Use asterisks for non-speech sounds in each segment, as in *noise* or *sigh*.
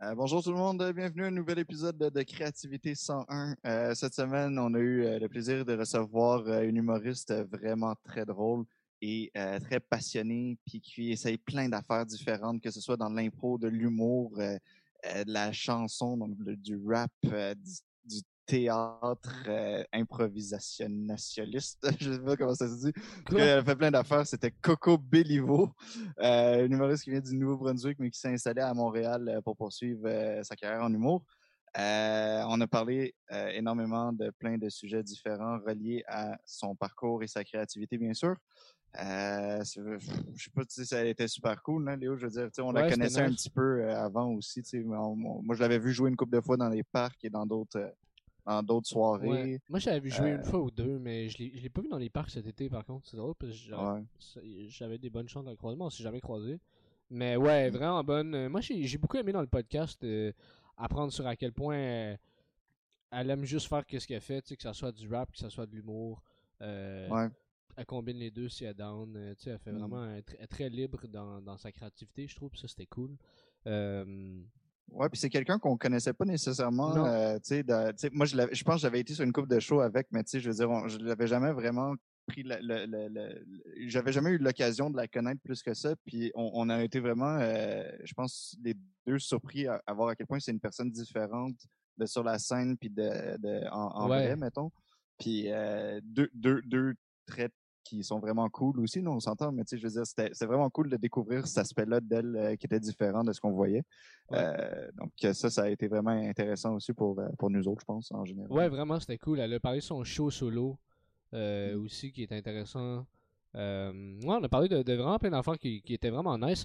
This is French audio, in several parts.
Euh, bonjour tout le monde, bienvenue à un nouvel épisode de, de Créativité 101. Euh, cette semaine, on a eu euh, le plaisir de recevoir euh, une humoriste vraiment très drôle et très passionnée, puis qui essaye plein d'affaires différentes, que ce soit dans l'impro, de l'humour, de la chanson, donc du rap, du théâtre euh, improvisationnaliste. *laughs* Je sais pas comment ça se dit. Elle a fait plein d'affaires. C'était Coco Bellivo, euh, une humoriste qui vient du Nouveau-Brunswick, mais qui s'est installée à Montréal euh, pour poursuivre euh, sa carrière en humour. Euh, on a parlé énormément de plein de sujets différents reliés à son parcours et sa créativité, bien sûr. Euh, je sais pas si ça a été super cool, hein, Léo. Je veux dire, on la Ouais, connaissait un petit peu avant aussi. on- on- moi, je l'avais vu jouer une couple de fois dans les parcs et dans d'autres dans d'autres soirées. Ouais. Moi, j'avais vu jouer Euh, une fois ou deux, mais je l'ai pas vu dans les parcs cet été, par contre. C'est drôle, parce que j'avais- Ouais. des bonnes chances de le croiser. Moi, on s'est jamais croisé. Mais ouais, Mm. vraiment bonne. Euh, Moi, j'ai beaucoup aimé dans le podcast euh, apprendre sur à quel point euh, elle aime juste faire ce qu'elle fait, tu sais, que ça soit du rap, que ça soit de l'humour. Euh, Ouais. Elle combine les deux si elle down. euh, tu sais, elle fait Mm. vraiment elle elle très libre dans, dans sa créativité, je trouve. Ça, c'était cool. Euh, Ouais, puis c'est quelqu'un qu'on connaissait pas nécessairement. Euh, de- moi, je, je pense que j'avais été sur une coupe de show avec, mais je veux dire, on- je l'avais jamais vraiment pris. le- le- le- le- j'avais jamais eu l'occasion de la connaître plus que ça. Puis on, on a été vraiment, euh, je pense, les deux surpris à, à voir à quel point c'est une personne différente de sur la scène puis de, de en, en Ouais. vrai, mettons. Puis euh, deux, deux, deux traits qui sont vraiment cool aussi, nous on s'entend, mais tu sais, je veux dire, c'était vraiment cool de découvrir cet aspect-là d'elle euh, qui était différent de ce qu'on voyait. Ouais. Euh, donc euh, ça, ça a été vraiment intéressant aussi pour, pour nous autres, je pense, en général. Ouais, vraiment, c'était cool. Elle a parlé de son show solo euh, Mm. aussi, qui est intéressant. Ouais, on a parlé de, de vraiment plein d'affaires qui, qui étaient vraiment nice.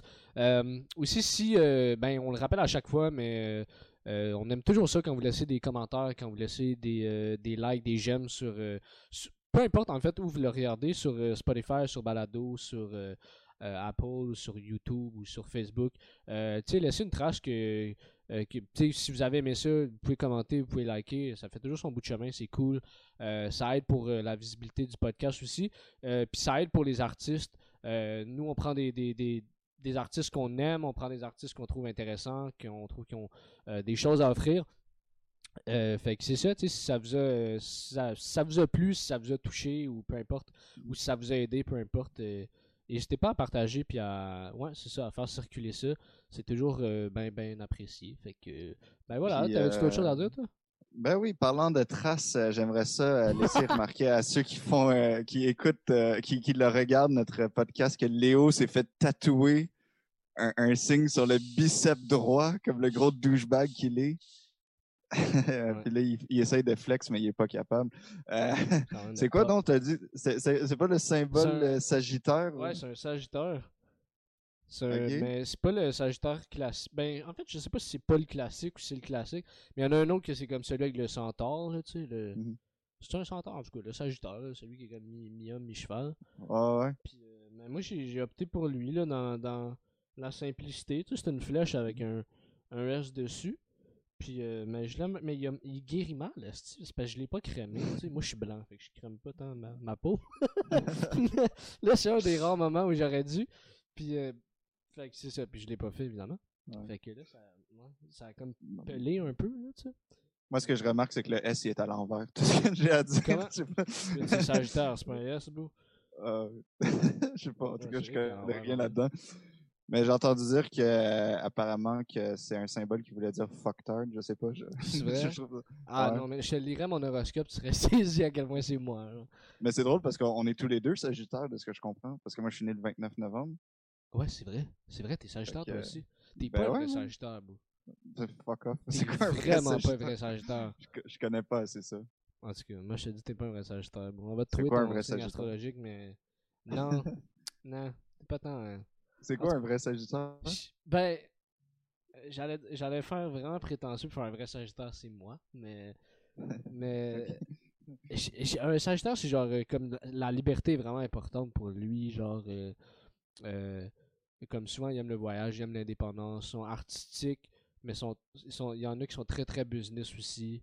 Aussi, si, ben, on le rappelle à chaque fois, mais on aime toujours ça quand vous laissez des commentaires, quand vous laissez des, des likes, des j'aime sur, sur- Peu importe en fait où vous le regardez, sur euh, Spotify, sur Balado, sur euh, euh, Apple, sur YouTube ou sur Facebook. Laissez une trace que. si vous avez aimé ça, vous pouvez commenter, vous pouvez liker, ça fait toujours son bout de chemin, c'est cool. Ça aide pour la visibilité du podcast aussi. Puis ça aide pour les artistes. Nous, on prend des, des, des, artistes qu'on aime, on prend des artistes qu'on trouve intéressants, qu'on trouve qui ont des choses à offrir. Euh, fait que c'est ça, tu sais, si ça vous a, euh, si ça, si ça vous a plu, si ça vous a touché ou peu importe, ou si ça vous a aidé, peu importe, euh, n'hésitez pas à partager puis à, ouais, c'est ça, à faire circuler ça. C'est toujours euh, ben ben apprécié. Fait que, ben voilà, t'avais-tu d'autres euh, choses à dire, toi? Ben oui, parlant de traces, euh, j'aimerais ça euh, laisser *laughs* remarquer à ceux qui font, euh, qui écoutent, euh, qui, qui le regardent notre podcast que Léo s'est fait tatouer un, un signe sur le bicep droit, comme le gros douchebag qu'il est. Puis là, il, il essaye de flex, mais il est pas capable. Euh, *laughs* c'est quoi donc, t'as dit? C'est- pas le symbole C'est un- euh, sagittaire? Ouais, ou- c'est un Sagittaire. Mais c'est pas le Sagittaire classique. Ben, en fait, je sais pas si c'est pas le classique ou si c'est le classique. Mais il y en a un autre que c'est comme celui avec le centaure, là, tu sais. Le... Mhm. C'est un centaure, en tout cas, le Sagittaire, là, celui qui est comme mi- mi-homme, mi-cheval. Ouais, ouais. Puis, euh, moi, j'ai j'ai opté pour lui, là, dans, dans la simplicité. Tu sais, c'est une flèche avec un, un S dessus. Puis, euh, mais je l'aime, mais il, a- il guérit mal, c'est parce que je l'ai pas crémé. tu sais? Moi, je suis blanc, fait que je crème pas tant ma, ma peau. *laughs* là, c'est un des rares moments où j'aurais dû. Puis, euh, fait que c'est ça. Puis, je l'ai pas fait, évidemment. Ouais. Fait que là, ça, ouais, ça a comme pelé un peu, là, tu sais. Moi, ce que je remarque, c'est que le S, il est à l'envers. Tout ce que j'ai à dire. Comment? C'est Sagittaire, c'est pas un S, bro? Euh, *laughs* je sais pas, en tout Ouais, cas, je connais rien là-dedans. Mais j'ai entendu dire que euh, apparemment que c'est un symbole qui voulait dire fucktard, je sais pas. Je... C'est *laughs* vrai? je trouve ça- Ah Ouais. non, mais je te lirais mon horoscope, tu serais *laughs* saisi à quel point c'est moi. là. Mais c'est drôle parce qu'on est tous les deux sagittaires de ce que je comprends. Parce que moi, je suis né le 29 novembre. Ouais, c'est vrai. C'est vrai, t'es Sagittaire toi aussi. T'es ben pas un vrai. Sagittaire, bro. Fuck off. C'est quoi un vrai vraiment pas un sagittaire? vrai Sagittaire. Je, je connais pas assez ça. En tout cas, moi je te dis t'es pas un vrai Sagittaire. bro. On va te C'est trouver quoi un ton vrai signe astrologique, mais non, non, t'es pas tant. hein. C'est quoi un vrai sagittaire? Ben, j'allais j'allais faire vraiment prétentieux pour faire un vrai Sagittaire, c'est moi, mais *laughs* mais un Sagittaire c'est genre euh, comme la- liberté est vraiment importante pour lui, genre euh, euh, comme souvent il aime le voyage, il aime l'indépendance, ils sont artistiques, mais sont, ils sont, il y en a qui sont très très business aussi.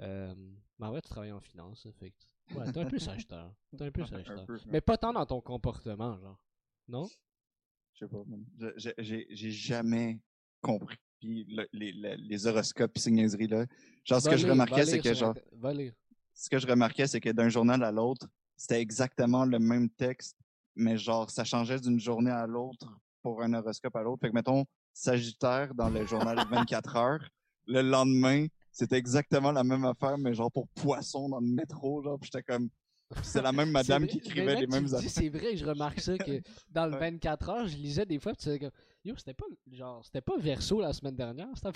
Euh, mais en vrai, tu travailles en finance, fait Ouais, t'es un peu Sagittaire. T'es un peu *laughs* Sagittaire. Mais pas tant dans ton comportement, genre. Non? Je sais pas. J'ai j'ai jamais compris les, les, horoscopes, puis ces niaiseries-là. Genre, ce que je remarquais, c'est que genre. Ce que je remarquais, c'est que d'un journal à l'autre, c'était exactement le même texte, mais genre, ça changeait d'une journée à l'autre pour un horoscope à l'autre. Fait que, mettons, Sagittaire dans le journal *laughs* 24 heures, le lendemain, c'était exactement la même affaire, mais genre pour Poisson dans le métro, genre, j'étais comme. C'est la même madame qui écrivait les mêmes affaires. C'est vrai, je remarque ça, que dans le 24 heures, je lisais des fois, tu comme. Yo, c'était pas genre c'était pas verso la semaine dernière, c'était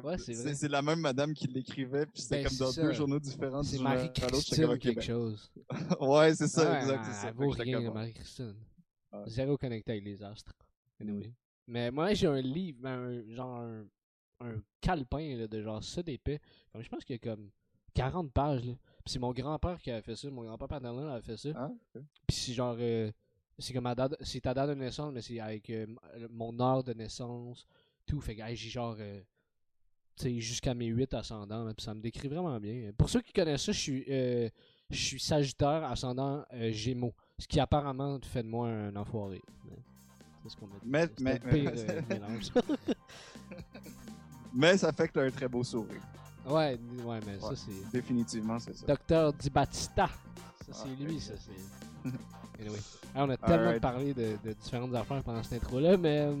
ouais, c'est la même madame qui l'écrivait, puis c'était ben, comme dans deux journaux différents. C'est Marie-Christine quelque ben chose. *laughs* ouais, c'est ça, exact, c'est ça. vaut rien, Marie-Christine. Zéro connecté avec les astres. Anyway. Mais moi, j'ai un livre, ben, genre un, un calepin là, de genre ça d'épais. Comme je pense qu'il y a comme 40 pages. Là. Puis c'est mon grand-père qui a fait ça. Mon grand-père paternel a fait ça. Ah, Puis c'est genre. Euh, c'est comme c'est ta date de naissance, mais c'est avec euh, mon heure de naissance, tout. Fait que j'ai genre. Euh, tu sais, jusqu'à mes 8 ascendants. puis ça me décrit vraiment bien. Pour ceux qui connaissent ça, je suis. je suis Sagittaire, ascendant Gémeaux. Ce qui apparemment fait de moi un enfoiré. C'est ce qu'on dit. Mais, mais, *laughs* mais ça fait que tu as un très beau sourire. Ouais, ouais mais ça c'est. Définitivement, c'est ça. Docteur Di Battista. Ça, c'est ah, lui, ça, c'est. *laughs* anyway. on a tellement parlé de, de, différentes affaires pendant cette intro-là, mais. Euh,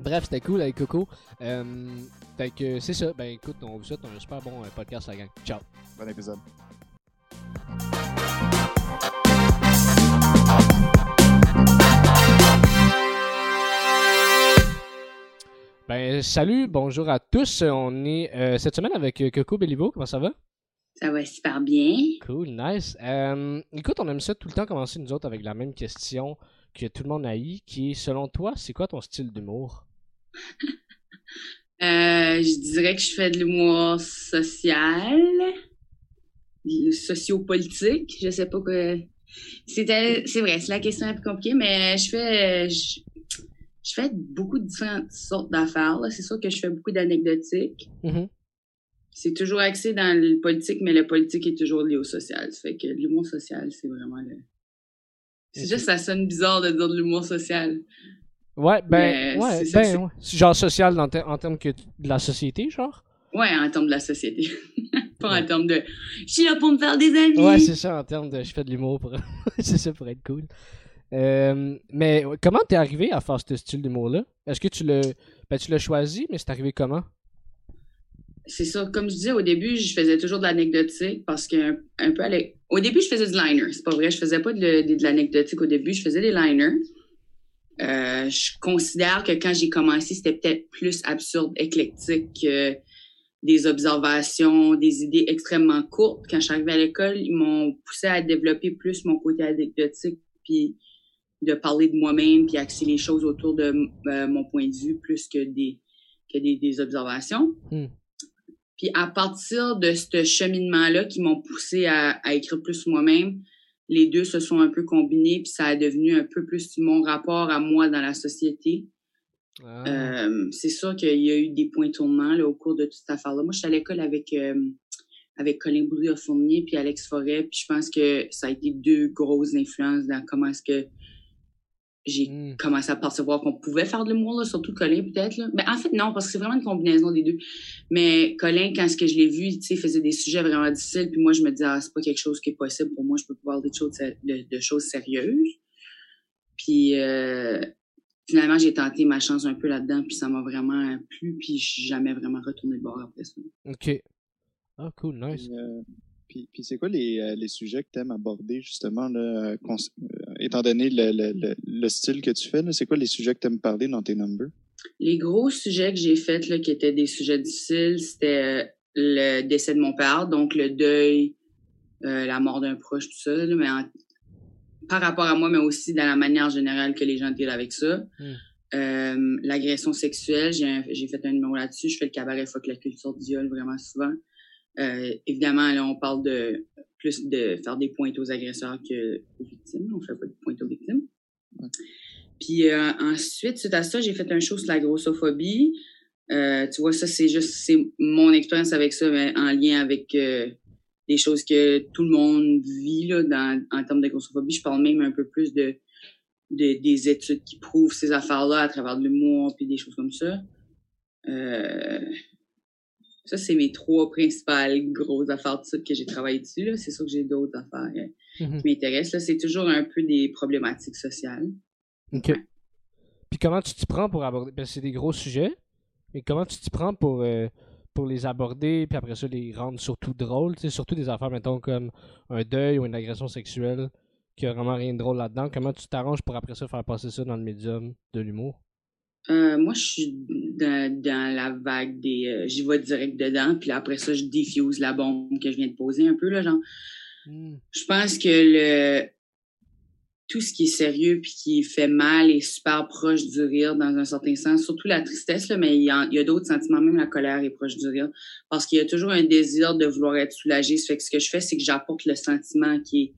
bref, c'était cool avec Coco. Euh, fait que c'est ça. Ben écoute, on vous souhaite un super bon euh, podcast, la gang. Ciao. Bon épisode. Ben, salut, bonjour à tous. On est euh, cette semaine avec euh, Coco Bellivo. Comment ça va? Ça va super bien. Cool, nice. Euh, écoute, on aime ça tout le temps commencer nous autres avec la même question que tout le monde a eu, qui est, selon toi, c'est quoi ton style d'humour? *laughs* je dirais que je fais de l'humour social, sociopolitique. Je sais pas que. C'était, c'est vrai, c'est la question un peu compliquée, mais je fais, je fais beaucoup de différentes sortes d'affaires. C'est sûr que je fais beaucoup d'anecdotiques. Mm-hmm. C'est toujours axé dans le politique, mais le politique est toujours lié au social. Ça fait que l'humour social, c'est vraiment le. C'est juste ça sonne bizarre de dire de l'humour social. Ouais, ben, ouais, ben, ouais. Genre social en, termes que de la société, genre? Ouais, en termes de la société. *laughs* Pas en termes de je suis là pour me faire des amis. Ouais, c'est ça, en termes de je fais de l'humour pour. *laughs* c'est ça pour être cool. Euh, mais comment t'es arrivé à faire ce style d'humour-là? Est-ce que tu l'as ben, tu choisi, mais c'est arrivé comment? C'est ça. Comme je disais au début, je faisais toujours de l'anecdotique parce que un peu au début, je faisais du liner. C'est pas vrai, je faisais pas de, l'anecdotique au début, je faisais des liners. Euh, je considère que quand j'ai commencé, c'était peut-être plus absurde, éclectique que des observations, des idées extrêmement courtes. Quand je suis arrivée à l'école, ils m'ont poussé à développer plus mon côté anecdotique puis de parler de moi-même puis axer les choses autour de euh, mon point de vue plus que des que des, observations. Hmm. Puis à partir de ce cheminement-là qui m'ont poussé à, écrire plus moi-même, les deux se sont un peu combinés puis ça a devenu un peu plus mon rapport à moi dans la société. Ah. Euh, c'est sûr qu'il y a eu des points tournants là, au cours de toute cette affaire-là. Moi, j'étais à l'école avec euh, avec Colin Boudria-Fournier puis Alex Forêt, puis je pense que ça a été deux grosses influences dans comment est-ce que j'ai hmm. commencé à percevoir qu'on pouvait faire de l'humour, surtout Colin peut-être. Mais ben, en fait, non, parce que c'est vraiment une combinaison des deux. Mais Colin, quand ce que je l'ai vu, tu sais, faisait des sujets vraiment difficiles, puis moi, je me disais, ah, c'est pas quelque chose qui est possible pour moi, je peux pouvoir des choses, de, choses sérieuses. Puis euh, finalement, j'ai tenté ma chance un peu là-dedans, puis ça m'a vraiment plu, puis je suis jamais vraiment retourné de bord après ça. OK. Ah, cool, nice. Euh, puis, puis, c'est quoi les, euh, les sujets que tu aimes aborder, justement, là, étant donné le, le, le, style que tu fais, c'est quoi les sujets que tu aimes parler dans tes numbers? Les gros sujets que j'ai faits, là, qui étaient des sujets difficiles, c'était euh, le décès de mon père, donc le deuil, euh, la mort d'un proche, tout ça, mais par rapport à moi, mais aussi dans la manière générale que les gens deal avec ça. Hmm. Euh, l'agression sexuelle, j'ai fait un numéro là-dessus. Je fais le cabaret fuck la culture du viol vraiment souvent. Euh, évidemment, là, on parle de plus de faire des pointes aux agresseurs qu'aux victimes. On fait pas de pointes aux victimes. Puis euh, ensuite, suite à ça, j'ai fait un show sur la grossophobie. Euh, tu vois, ça, c'est juste c'est mon expérience avec ça, mais en lien avec euh, des choses que tout le monde vit là, dans, en termes de grossophobie. Je parle même un peu plus de, de des études qui prouvent ces affaires-là à travers de l'humour puis des choses comme ça. Ça, c'est mes trois principales grosses affaires de que j'ai travaillé dessus. C'est sûr que j'ai d'autres affaires euh, Mhm. qui m'intéressent. C'est toujours un peu des problématiques sociales. Ok. Puis comment tu t'y prends pour aborder. Ben, c'est des gros sujets, mais comment tu t'y prends pour, euh, pour les aborder, puis après ça, les rendre surtout drôles, surtout des affaires, mettons, comme un deuil ou une agression sexuelle, qui a vraiment rien de drôle là-dedans. Comment tu t'arranges pour après ça faire passer ça dans le médium de l'humour? Euh, moi, je suis dans, dans la vague des... euh, J'y vais direct dedans, puis là, après ça, je diffuse la bombe que je viens de poser un peu, là, genre. Je pense que le tout ce qui est sérieux puis qui fait mal est super proche du rire dans un certain sens, surtout la tristesse, là, mais il y a, a d'autres sentiments, même la colère est proche du rire, parce qu'il y a toujours un désir de vouloir être soulagé. Ça fait que ce que je fais, c'est que j'apporte le sentiment qui est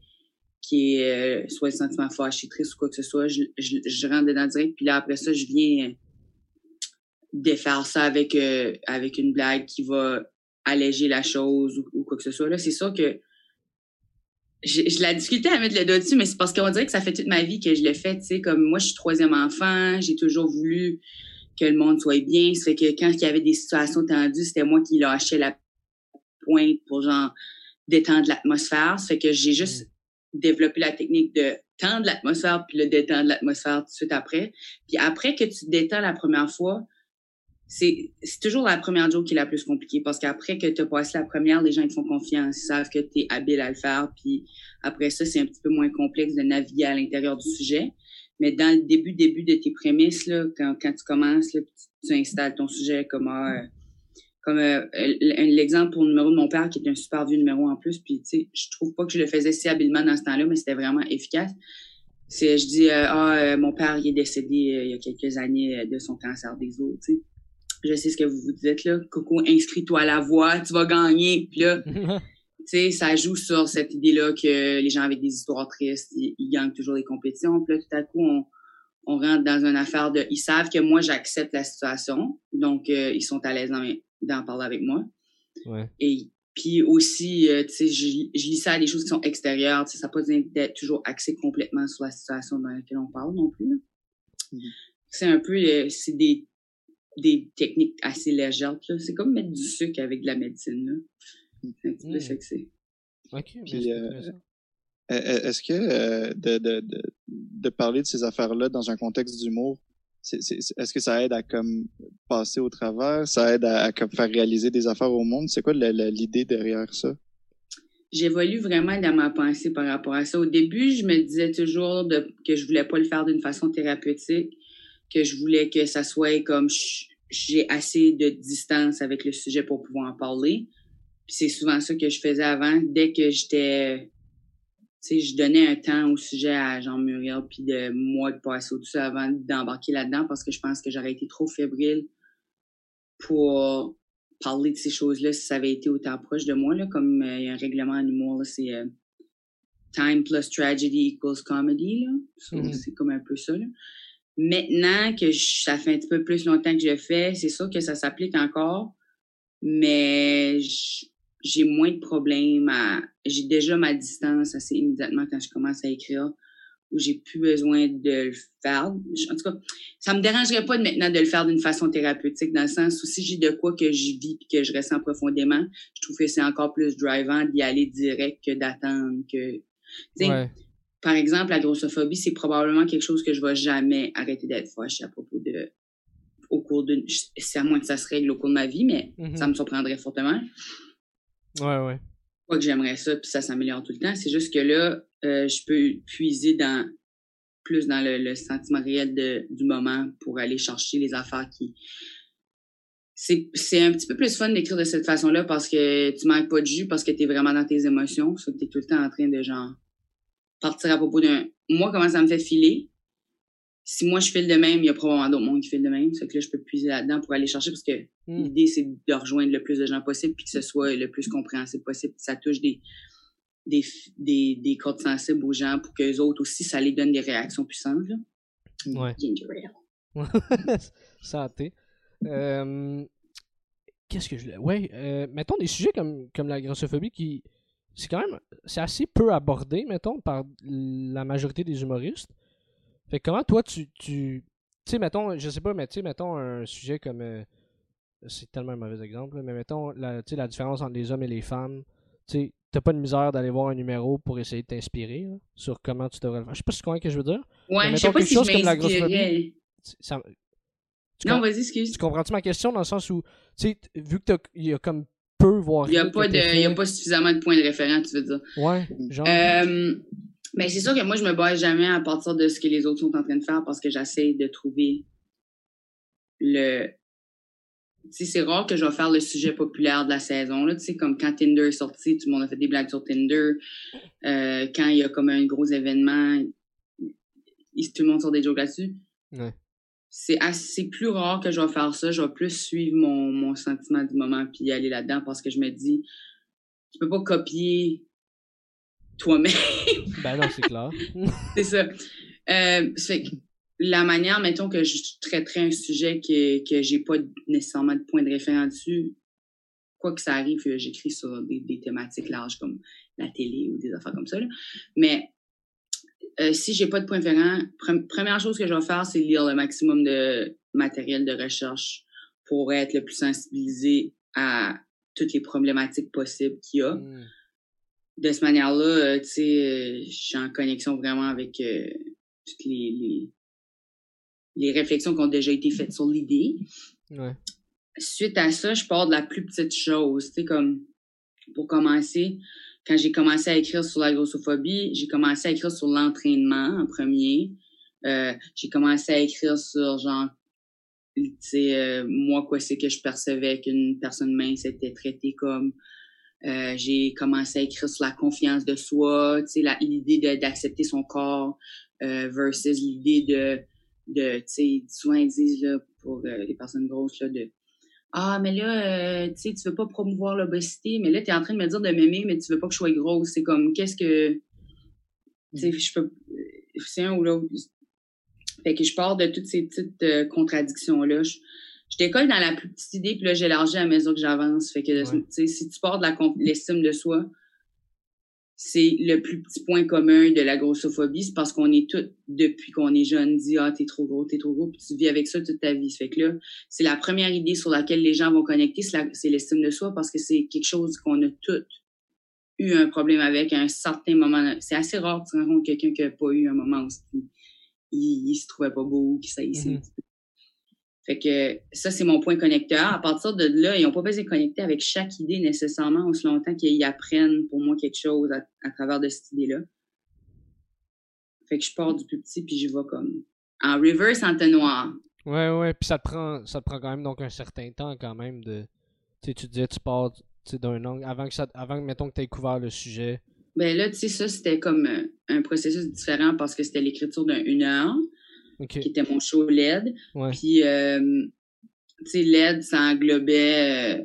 qui est euh, soit le sentiment fâché, triste ou quoi que ce soit, je, je, je rentre dedans direct, puis là après ça, je viens euh, défaire ça avec euh, avec une blague qui va alléger la chose ou, quoi que ce soit. Là, c'est sûr que j'ai je la difficulté à mettre le doigt dessus, mais c'est parce qu'on dirait que ça fait toute ma vie que je l'ai fait, tu sais, comme moi, je suis troisième enfant, j'ai toujours voulu que le monde soit bien. Fait que quand il y avait des situations tendues, c'était moi qui lâchais la pointe pour genre détendre l'atmosphère. Ça fait que j'ai juste développé la technique de tendre l'atmosphère puis le détendre l'atmosphère tout de suite après. Puis après que tu te détends la première fois, c'est toujours la première joke qui est la plus compliquée parce qu'après que tu as passé la première, les gens te font confiance, ils savent que tu es habile à le faire puis après ça, c'est un petit peu moins complexe de naviguer à l'intérieur du sujet. Mais dans le début début de tes prémices là, quand, quand tu commences là, tu, installes ton sujet comme euh, comme euh, l'exemple pour le numéro de mon père qui est un super vieux numéro en plus puis tu sais, je trouve pas que je le faisais si habilement dans ce temps-là, mais c'était vraiment efficace. C'est je dis euh, ah euh, mon père il est décédé euh, il y a quelques années euh, de son cancer des os, tu sais je sais ce que vous vous dites là, Coco, inscris-toi à la voix, tu vas gagner. Puis là, *laughs* tu sais, ça joue sur cette idée-là que les gens avec des histoires tristes, ils, ils gagnent toujours des compétitions. Puis là, tout à coup, on, on rentre dans une affaire de, ils savent que moi, j'accepte la situation, donc euh, ils sont à l'aise d'en parler avec moi. Ouais. Et puis aussi, euh, tu sais, je, je lis ça à des choses qui sont extérieures. Tu sais, ça n'a pas besoin d'être toujours axé complètement sur la situation dans laquelle on parle non plus. Mhm. C'est un peu, euh, c'est des des techniques assez légères. là. C'est comme mettre du sucre avec de la médecine. là. C'est un petit peu Mm. ça que c'est. Ok, Puis, mais c'est euh, intéressant. Euh, Est-ce que euh, de, de, de, de parler de ces affaires-là dans un contexte d'humour, est-ce que ça aide à comme passer au travers, ça aide à, comme faire réaliser des affaires au monde? C'est quoi l'idée derrière ça? J'évolue vraiment dans ma pensée par rapport à ça. Au début, je me disais toujours que je voulais pas le faire d'une façon thérapeutique, que je voulais que ça soit comme j'ai assez de distance avec le sujet pour pouvoir en parler. C'est souvent ça que je faisais avant. Dès que j'étais, sais, je donnais un temps au sujet à Jean Muriel, puis de moi de passer au-dessus avant d'embarquer là-dedans parce que je pense que j'aurais été trop fébrile pour parler de ces choses-là si ça avait été autant proche de moi, là, comme euh, il y a un règlement en humour, c'est euh, time plus tragedy equals comedy, là. So, Mhm. C'est comme un peu ça, là. Maintenant que je- ça fait un petit peu plus longtemps que je le fais, c'est sûr que ça s'applique encore, mais j- j'ai moins de problèmes à, j'ai déjà ma distance assez immédiatement quand je commence à écrire, où j'ai plus besoin de le faire. En tout cas, ça me dérangerait pas de maintenant de le faire d'une façon thérapeutique, dans le sens où si j'ai de quoi que je vis et que je ressens profondément, je trouve que c'est encore plus drivant d'y aller direct que d'attendre que, Ouais. par exemple, la grossophobie, c'est probablement quelque chose que je vais jamais arrêter d'être fâchée à propos de, au cours d'une, c'est à moins que ça se règle au cours de ma vie, mais ça me surprendrait fortement. Ouais, ouais. Pas que j'aimerais ça, puis ça s'améliore tout le temps. C'est juste que là, euh, je peux puiser dans plus dans le, le sentiment réel de, du moment pour aller chercher les affaires qui. C'est, un petit peu plus fun d'écrire de cette façon-là parce que tu manques pas de jus, parce que tu es vraiment dans tes émotions. Tu es tout le temps en train de genre partir à propos d'un. Moi, comment ça me fait filer? Si moi je file de même, il y a probablement d'autres monde qui filent de même. C'est que là, je peux puiser là-dedans pour aller chercher parce que Hmm. L'idée, c'est de rejoindre le plus de gens possible puis que ce soit le plus compréhensible possible. Ça touche des, des, des, des cordes sensibles aux gens pour qu'eux autres aussi, ça les donne des réactions puissantes. Là. Ouais. Ginger ale. *laughs* Santé. Euh, Qu'est-ce que je voulais. Ouais, euh, mettons des sujets comme, comme la grossophobie qui. C'est quand même. C'est assez peu abordé, mettons, par la majorité des humoristes. Fait que comment toi tu. Tu tu sais, mettons, je sais pas, mais tu sais, mettons un sujet comme. euh, c'est tellement un mauvais exemple, mais mettons, la, la différence entre les hommes et les femmes, tu t'as pas de misère d'aller voir un numéro pour essayer de t'inspirer sur comment tu devrais le faire? Je sais pas si tu comprends ce que je veux dire. Ouais, je sais pas si chose je comme la grossophobie. Ça, non, vas-y, excuse. Tu comprends-tu ma question dans le sens où, tu sais, vu que il y a comme peu, voire Il n'y a, pas de, y a pas suffisamment de points de référence, tu veux dire. Ouais, genre. Euh, ben, c'est sûr que moi, je me base jamais à partir de ce que les autres sont en train de faire parce que j'essaie de trouver le. Tu sais, c'est rare que je vais faire le sujet populaire de la saison, là. Tu sais, comme quand Tinder est sorti, tout le monde a fait des blagues sur Tinder. Euh, quand il y a comme un gros événement, tout le monde sort des jokes là-dessus. Ouais c'est assez plus rare que je vais faire ça. Je vais plus suivre mon, mon sentiment du moment puis aller là-dedans parce que je me dis, tu peux pas copier toi-même. ben non, c'est clair. *laughs* c'est ça. Euh, fait que la manière, mettons, que je traiterais un sujet que, que j'ai pas nécessairement de point de référence dessus, quoi que ça arrive, j'écris sur des, des, thématiques larges comme la télé ou des affaires comme ça. Là. Mais euh, si j'ai pas de point ferrant, première chose que je vais faire, c'est lire le maximum de matériel de recherche pour être le plus sensibilisé à toutes les problématiques possibles qu'il y a. Hmm. De cette manière-là, euh, tu sais, euh, je suis en connexion vraiment avec toutes les, les, les réflexions qui ont déjà été faites sur l'idée. Ouais. Suite à ça, je pars de la plus petite chose, tu sais, comme pour commencer, quand j'ai commencé à écrire sur la grossophobie, j'ai commencé à écrire sur l'entraînement en premier. Euh, j'ai commencé à écrire sur genre tu sais euh, moi quoi c'est que je percevais qu'une personne mince était traitée comme euh, j'ai commencé à écrire sur la confiance de soi, l'idée d'accepter son corps euh, versus l'idée de de tu sais souvent disent là pour les personnes grosses là de ah, mais là, euh, tu sais, tu veux pas promouvoir l'obésité, mais là, tu es en train de me dire de m'aimer, mais tu veux pas que je sois grosse. C'est comme, qu'est-ce que. Tu sais, je peux. C'est un ou l'autre. Fait que je pars de toutes ces petites euh, contradictions-là. Décolle dans la plus petite idée, puis là, j'élargis à mesure que j'avance. Fait que, tu sais, si tu pars de l'estime de soi, c'est le plus petit point commun de la grossophobie, c'est parce qu'on est tous, depuis qu'on est jeune, dit ah t'es trop gros, t'es trop gros, puis tu vis avec ça toute ta vie. Fait que là, c'est la première idée sur laquelle les gens vont connecter, c'est l'estime de soi parce que c'est quelque chose qu'on a tous eu un problème avec à un certain moment. C'est assez rare de rencontrer quelqu'un qui n'a pas eu un moment où il, il, se trouvait pas beau, qui s'haïssait mm-hmm. Fait que ça, c'est mon point connecteur. À partir de là, ils n'ont pas besoin de connecter avec chaque idée nécessairement aussi longtemps qu'ils apprennent pour moi quelque chose à, travers de cette idée-là. Fait que je pars du plus petit puis je vais comme en reverse entonnoir. Ouais, ouais, puis ça te prend ça te prend quand même donc un certain temps quand même de tu sais tu disais tu pars d'un angle avant que ça avant mettons que tu aies couvert le sujet. Ben là, tu sais ça c'était comme euh, un processus différent parce que c'était l'écriture d'une heure qui était mon show LED. Puis, euh, tu sais, LED, ça englobait euh,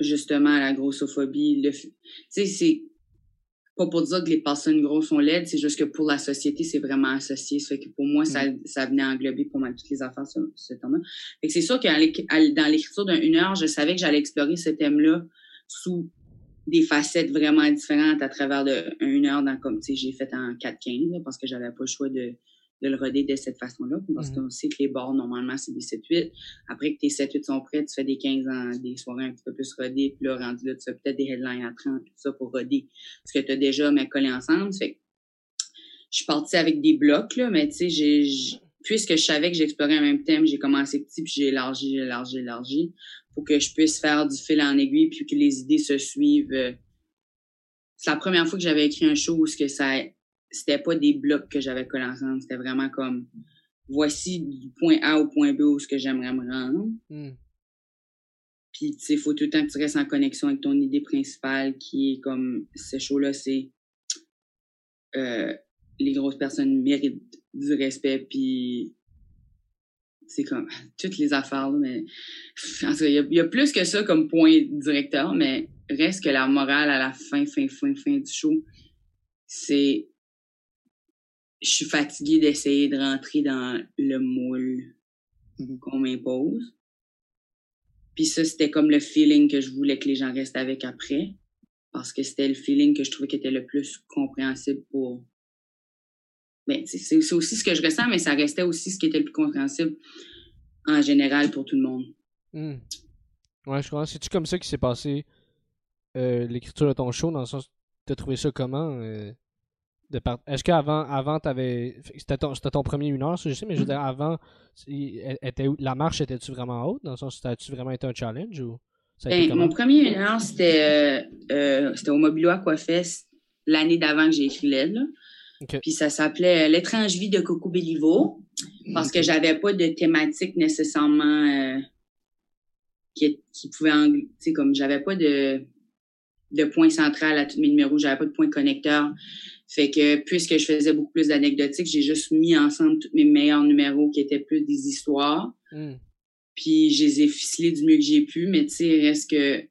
justement la grossophobie. Tu sais, c'est pas pour dire que les personnes grosses sont LED, c'est juste que pour la société, c'est vraiment associé. Ça fait que pour moi, ça, mm. ça venait englober pour moi toutes les affaires sur ce thème-là. Fait que c'est sûr que dans l'écriture d'une heure, je savais que j'allais explorer ce thème-là sous des facettes vraiment différentes à travers de une heure dans comme tu sais j'ai fait en 4-15 parce que j'avais pas le choix de de le roder de cette façon-là, parce mhm. qu'on sait que les bords, normalement, c'est des 7-8. Après que tes 7-8 sont prêts, tu fais des 15 ans, des soirées un petit peu plus rodées, puis là, rendu là, tu fais peut-être des headlines à 30, tout ça pour roder. Parce que tu as déjà mais collé ensemble. Fait je suis partie avec des blocs, là, mais tu sais, j'ai, puisque je savais que j'explorais un même thème, j'ai commencé petit, puis j'ai élargi, élargi, élargi, pour que je puisse faire du fil en aiguille, puis que les idées se suivent. Euh. C'est la première fois que j'avais écrit un show où ce que ça c'était pas des blocs que j'avais collés ensemble. C'était vraiment comme voici du point A au point B où ce que j'aimerais me rendre. Hmm. Puis tu sais, faut tout le temps que tu restes en connexion avec ton idée principale qui est comme ce show-là, c'est euh, les grosses personnes méritent du respect puis c'est comme *laughs* toutes les affaires là, mais *laughs* en tout cas, il y, a plus que ça comme point directeur, mais reste que la morale à la fin, fin, fin, fin du show, c'est je suis fatiguée d'essayer de rentrer dans le moule mm-hmm. qu'on m'impose. Puis ça, c'était comme le feeling que je voulais que les gens restent avec après. Parce que c'était le feeling que je trouvais qui était le plus compréhensible pour... Ben, c'est aussi ce que je ressens, mais ça restait aussi ce qui était le plus compréhensible en général pour tout le monde. Hmm. Ouais, je crois. C'est-tu comme ça qui s'est passé euh, l'écriture de ton show, dans le sens, t'as trouvé ça comment euh, part... Est-ce qu'avant, avant, t'avais. C'était ton, c'était ton premier une heure, je sais, mais je veux dire, avant, il- était, la marche était-tu vraiment haute, dans le sens, as-tu vraiment été un challenge ou ça a été Ben, comment? mon premier une heure, c'était euh, euh, c'était au Mobilois Aquafest l'année d'avant que j'ai écrit l'aide. Puis ça s'appelait euh, L'étrange vie de Coco Bellivo parce que j'avais pas de thématique nécessairement euh, qui, qui pouvait tu sais comme j'avais pas de de point central à tous mes numéros, j'avais pas de point connecteur. Fait que puisque je faisais beaucoup plus d'anecdotiques, j'ai juste mis ensemble tous mes meilleurs numéros qui étaient plus des histoires Hmm. puis je les ai ficelés du mieux que j'ai pu, mais tu sais, reste que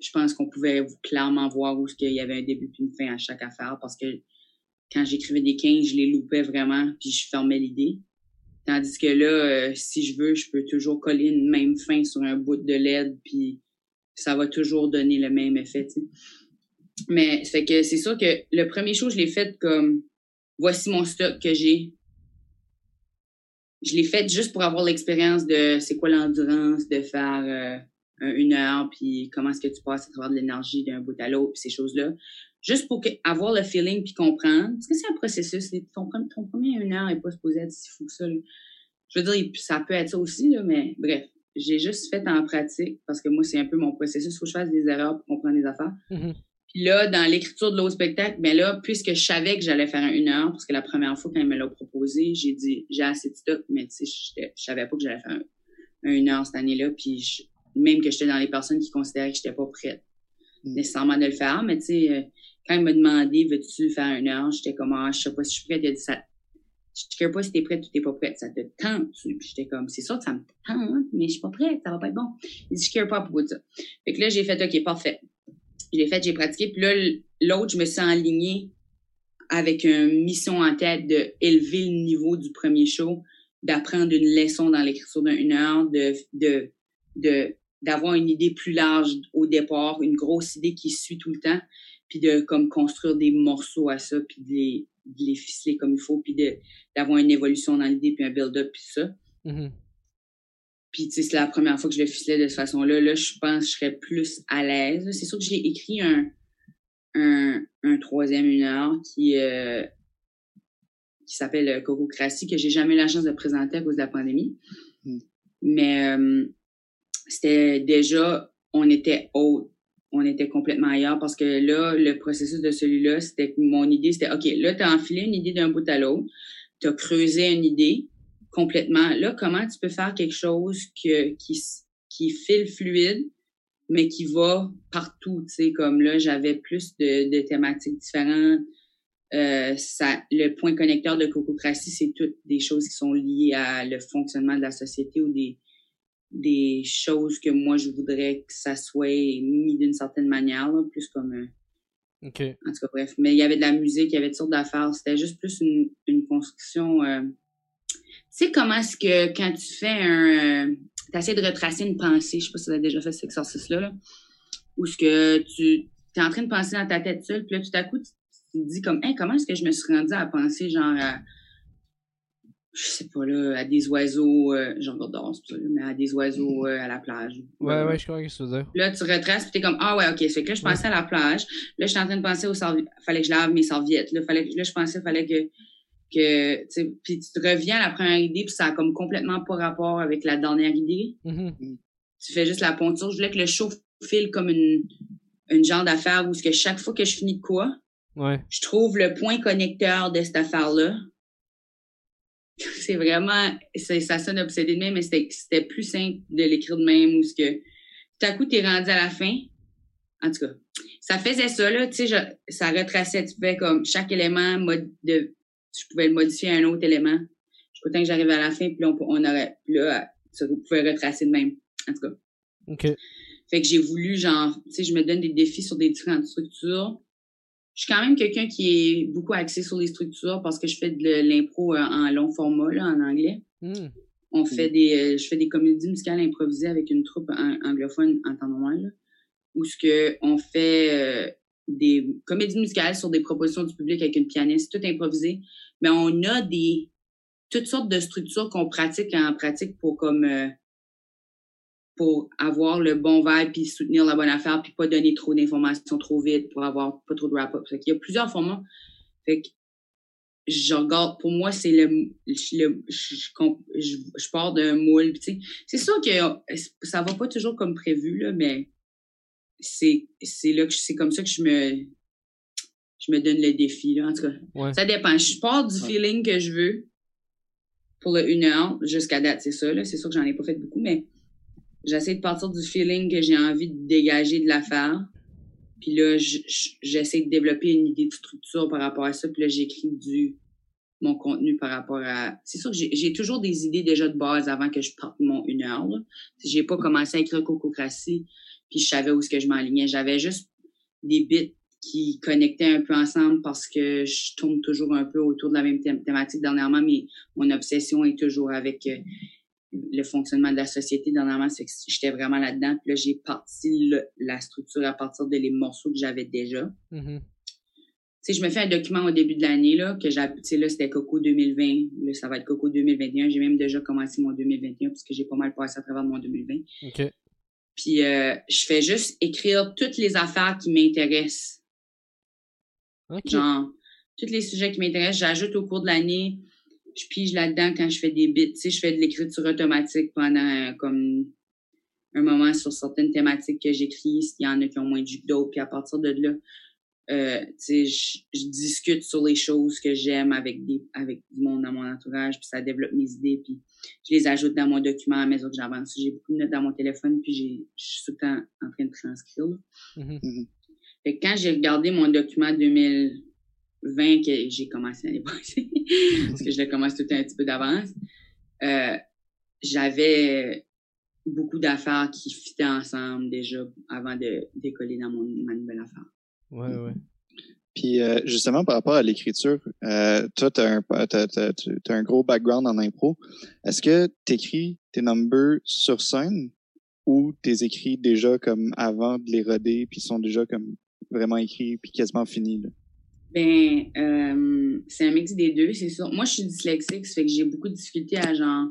je pense qu'on pouvait clairement voir où il y avait un début puis une fin à chaque affaire parce que quand j'écrivais des 15, je les loupais vraiment puis je fermais l'idée. Tandis que là, euh, si je veux, je peux toujours coller une même fin sur un bout de LED puis ça va toujours donner le même effet, tu sais. Mais fait que c'est sûr que le premier show, je l'ai fait comme voici mon stock que j'ai, je l'ai fait juste pour avoir l'expérience de c'est quoi l'endurance de faire euh, un- une heure, puis comment est-ce que tu passes à travers de l'énergie d'un bout à l'autre, puis ces choses-là. Juste pour que, avoir le feeling puis comprendre. Parce que c'est un processus. Ton, ton premier une heure n'est pas supposé être si fou que ça. Je veux dire, ça peut être ça aussi, mais bref. J'ai juste fait en pratique parce que moi, c'est un peu mon processus. Il faut que je fasse des erreurs pour comprendre les affaires. Mhm. Puis là, dans l'écriture de l'autre spectacle, ben là, puisque je savais que j'allais faire un une heure, parce que la première fois quand il me l'a proposé, j'ai dit j'ai assez de stock, mais tu sais, je savais pas que j'allais faire un, un une heure cette année-là, puis je- même que j'étais dans les personnes qui considéraient que j'étais pas prête Mm. nécessairement de le faire, mais tu sais, euh, quand il m'a demandé veux-tu faire une heure, j'étais comme ah, je sais pas si je suis prête, il a dit ça. Je ne sais pas si t'es prête ou t'es pas prête, ça te tente. Puis j'étais comme, c'est sûr que ça me tente, mais je suis pas prête, ça va pas être bon. Il dit, je ne pas à propos de ça. Fait que là, j'ai fait, OK, parfait. Je l'ai fait, j'ai pratiqué. Puis là, l'autre, je me suis enlignée avec une mission en tête de élever le niveau du premier show, d'apprendre une leçon dans l'écriture d'une heure, de, de, de, d'avoir une idée plus large au départ, une grosse idée qui suit tout le temps, puis de comme construire des morceaux à ça, puis de les, les ficeler comme il faut, puis d'avoir une évolution dans l'idée, puis un build-up, puis ça. Mhm. Puis, tu sais, c'est la première fois que je le ficelais de cette façon-là. Là, je pense que je serais plus à l'aise. C'est sûr que j'ai écrit un, un, un troisième une heure qui, euh, qui s'appelle euh, Cococratie, que j'ai jamais eu la chance de présenter à cause de la pandémie. Mm. Mais euh, c'était déjà, on était haut. On était complètement ailleurs parce que là, le processus de celui-là, c'était que mon idée, c'était OK, là, tu as enfilé une idée d'un bout à l'autre, tu as creusé une idée complètement. Là, comment tu peux faire quelque chose que, qui, qui file fluide, mais qui va partout, tu sais, comme là, j'avais plus de, de thématiques différentes. Euh, ça, le point connecteur de Cococratie, c'est toutes des choses qui sont liées à le fonctionnement de la société ou des, des choses que moi, je voudrais que ça soit mis d'une certaine manière, là, plus comme... euh, Ok. en tout cas, bref. Mais il y avait de la musique, il y avait toutes sortes d'affaires. C'était juste plus une, une construction. euh, sais comment est-ce que quand tu fais un. Euh, tu essaies de retracer une pensée, je sais pas si tu as déjà fait cet exercice-là, là, où ce que tu es en train de penser dans ta tête seule, puis là, tout à coup, tu, tu te dis comme, hey, comment est-ce que je me suis rendu à penser, genre, à, je sais pas, là, à des oiseaux, euh, genre, c'est pas ça, là, mais à des oiseaux euh, à la plage. Ouais, ouais, je crois que tu veux dire. Là, tu retraces, puis t'es comme, ah ouais, ok. Fait que là, je pensais à la plage. Là, j'étais en train de penser aux serviettes. Fallait que je lave mes serviettes. Là, fallait que, là je pensais, fallait que, que, puis tu te reviens à la première idée, puis ça a comme complètement pas rapport avec la dernière idée. Mhm. Tu fais juste la ponture. Je voulais que le show file comme une, une genre d'affaire où ce que chaque fois que je finis de quoi, Ouais. je trouve le point connecteur de cette affaire-là. *laughs* C'est vraiment, ça sonne obsédé de même, mais c'était c'était plus simple de l'écrire de même ou ce que, tout à coup, t'es rendu à la fin. En tout cas, ça faisait ça, là, tu sais, ça retraçait, tu pouvais comme, chaque élément, mode de, je pouvais le modifier à un autre élément. Je temps que j'arrive à la fin, puis là, on, on aurait, puis là, ça pouvait retracer de même. En tout cas. Ok. Fait que j'ai voulu, genre, tu sais, je me donne des défis sur des différentes structures. Je suis quand même quelqu'un qui est beaucoup axé sur les structures parce que je fais de l'impro euh, en long format, là, en anglais. Hmm. On fait des, euh, je fais des comédies musicales improvisées avec une troupe an- anglophone en temps normal, là, où ce que on fait euh, des comédies musicales sur des propositions du public avec une pianiste, tout improvisé. Mais on a des toutes sortes de structures qu'on pratique en pratique pour comme euh, pour avoir le bon vibe puis soutenir la bonne affaire puis pas donner trop d'informations trop vite pour avoir pas trop de wrap-up. Il y a plusieurs formats. Fait que je regarde, pour moi, c'est le, je, pars d'un moule. C'est sûr que ça va pas toujours comme prévu, là, mais c'est là que c'est comme ça que je me, je me donne le défi, là, en tout cas. Ça dépend. Je pars du feeling que je veux pour le une heure jusqu'à date, c'est ça, là. C'est sûr que j'en ai pas fait beaucoup, mais j'essaie de partir du feeling que j'ai envie de dégager de l'affaire. Puis là, j'essaie de développer une idée de structure par rapport à ça. Puis là, j'écris du mon contenu par rapport à... C'est sûr que j'ai toujours des idées déjà de base avant que je parte mon une heure. J'ai pas commencé à écrire Cococratie, puis je savais où ce que je m'alignais. J'avais juste des bits qui connectaient un peu ensemble parce que je tourne toujours un peu autour de la même thématique dernièrement, mais mon obsession est toujours avec euh, le fonctionnement de la société dernièrement, c'est que j'étais vraiment là-dedans. Puis là, j'ai parti la structure à partir des morceaux que j'avais déjà. Mm-hmm. Tu sais, je me fais un document au début de l'année, là, que j'ai, tu sais, là, c'était Coco 2020. Là, ça va être Coco 2021. J'ai même déjà commencé mon 2021 parce que j'ai pas mal passé à travers mon 2020. OK. Puis, euh, je fais juste écrire toutes les affaires qui m'intéressent. Genre, tous les sujets qui m'intéressent, j'ajoute au cours de l'année je pige là-dedans quand je fais des bits. Tu sais, je fais de l'écriture automatique pendant euh, comme un moment sur certaines thématiques que j'écris. Il y en a qui ont moins de que d'autres. Puis à partir de là, euh, tu sais, je, discute sur les choses que j'aime avec des avec du monde dans mon entourage. Puis ça développe mes idées. Puis je les ajoute dans mon document à mesure que j'avance. J'ai beaucoup de notes dans mon téléphone. Puis j'ai, je suis tout le temps en train de transcrire. Fait que quand j'ai regardé mon document 2000 20 que j'ai commencé l'année *laughs* passée, parce que je l'ai commencé tout un petit peu d'avance, euh, j'avais beaucoup d'affaires qui fitaient ensemble déjà avant de décoller dans mon, ma nouvelle affaire. Ouais, ouais. Puis euh, justement, par rapport à l'écriture, euh, toi, tu as, un gros background en impro. Est-ce que tu écris tes numbers sur scène ou tu écris déjà comme avant de les roder, puis sont déjà comme vraiment écrits, puis quasiment finis? Là? Ben, euh, c'est un mix des deux, c'est sûr. Moi, je suis dyslexique, ça fait que j'ai beaucoup de difficultés à genre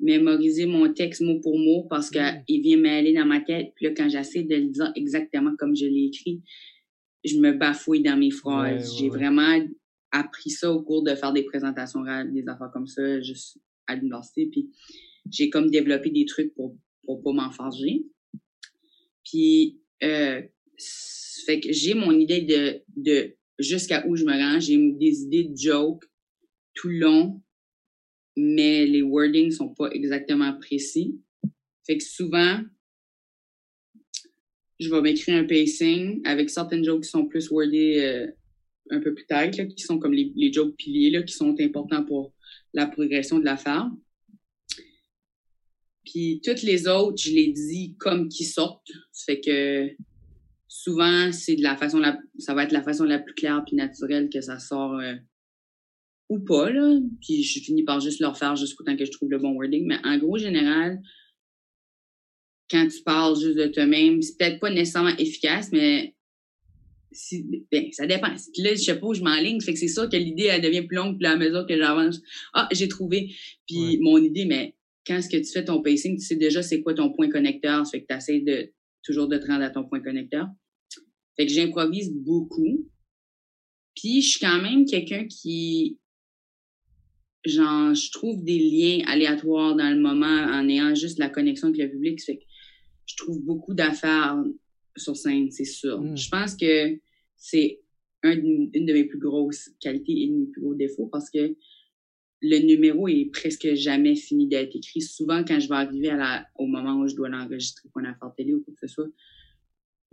mémoriser mon texte mot pour mot parce qu'il mm. vient m'aller dans ma tête. Puis là, quand j'essaie de le dire exactement comme je l'ai écrit, je me bafouille dans mes phrases. j'ai vraiment appris ça au cours de faire des présentations des affaires comme ça, juste à l'université. Puis j'ai comme développé des trucs pour, pour pas m'enfarger. Puis, euh, fait que j'ai mon idée de, de jusqu'à où je me rends. J'ai des idées de jokes tout le long, mais les wordings sont pas exactement précis. Fait que souvent, je vais m'écrire un pacing avec certaines jokes qui sont plus wordées euh, un peu plus tard, qui sont comme les, les jokes piliers, là, qui sont importants pour la progression de l'affaire. Puis toutes les autres, je les dis comme qui sortent. Fait que souvent, c'est de la façon la, ça va être la façon la plus claire puis naturelle que ça sort euh, ou pas, là. Puis je finis par juste leur faire jusqu'au temps que je trouve le bon wording. Mais en gros, général, quand tu parles juste de toi-même, c'est peut-être pas nécessairement efficace, mais si, ben, ça dépend. Là, je sais pas où je m'enligne, fait que c'est sûr que l'idée, elle devient plus longue, puis à mesure que j'avance, ah, j'ai trouvé. Puis mon idée, mais quand est-ce que tu fais ton pacing, tu sais déjà c'est quoi ton point connecteur, ça fait que tu essaies de, toujours de te rendre à ton point connecteur. Fait que j'improvise beaucoup. Puis je suis quand même quelqu'un qui genre je trouve des liens aléatoires dans le moment en ayant juste la connexion avec le public. Fait que je trouve beaucoup d'affaires sur scène, c'est sûr. Mm. Je pense que c'est une de mes plus grosses qualités et de mes plus gros défauts parce que le numéro est presque jamais fini d'être écrit. Souvent, quand je vais arriver à la, au moment où je dois l'enregistrer pour une affaire télé ou quoi que ce soit,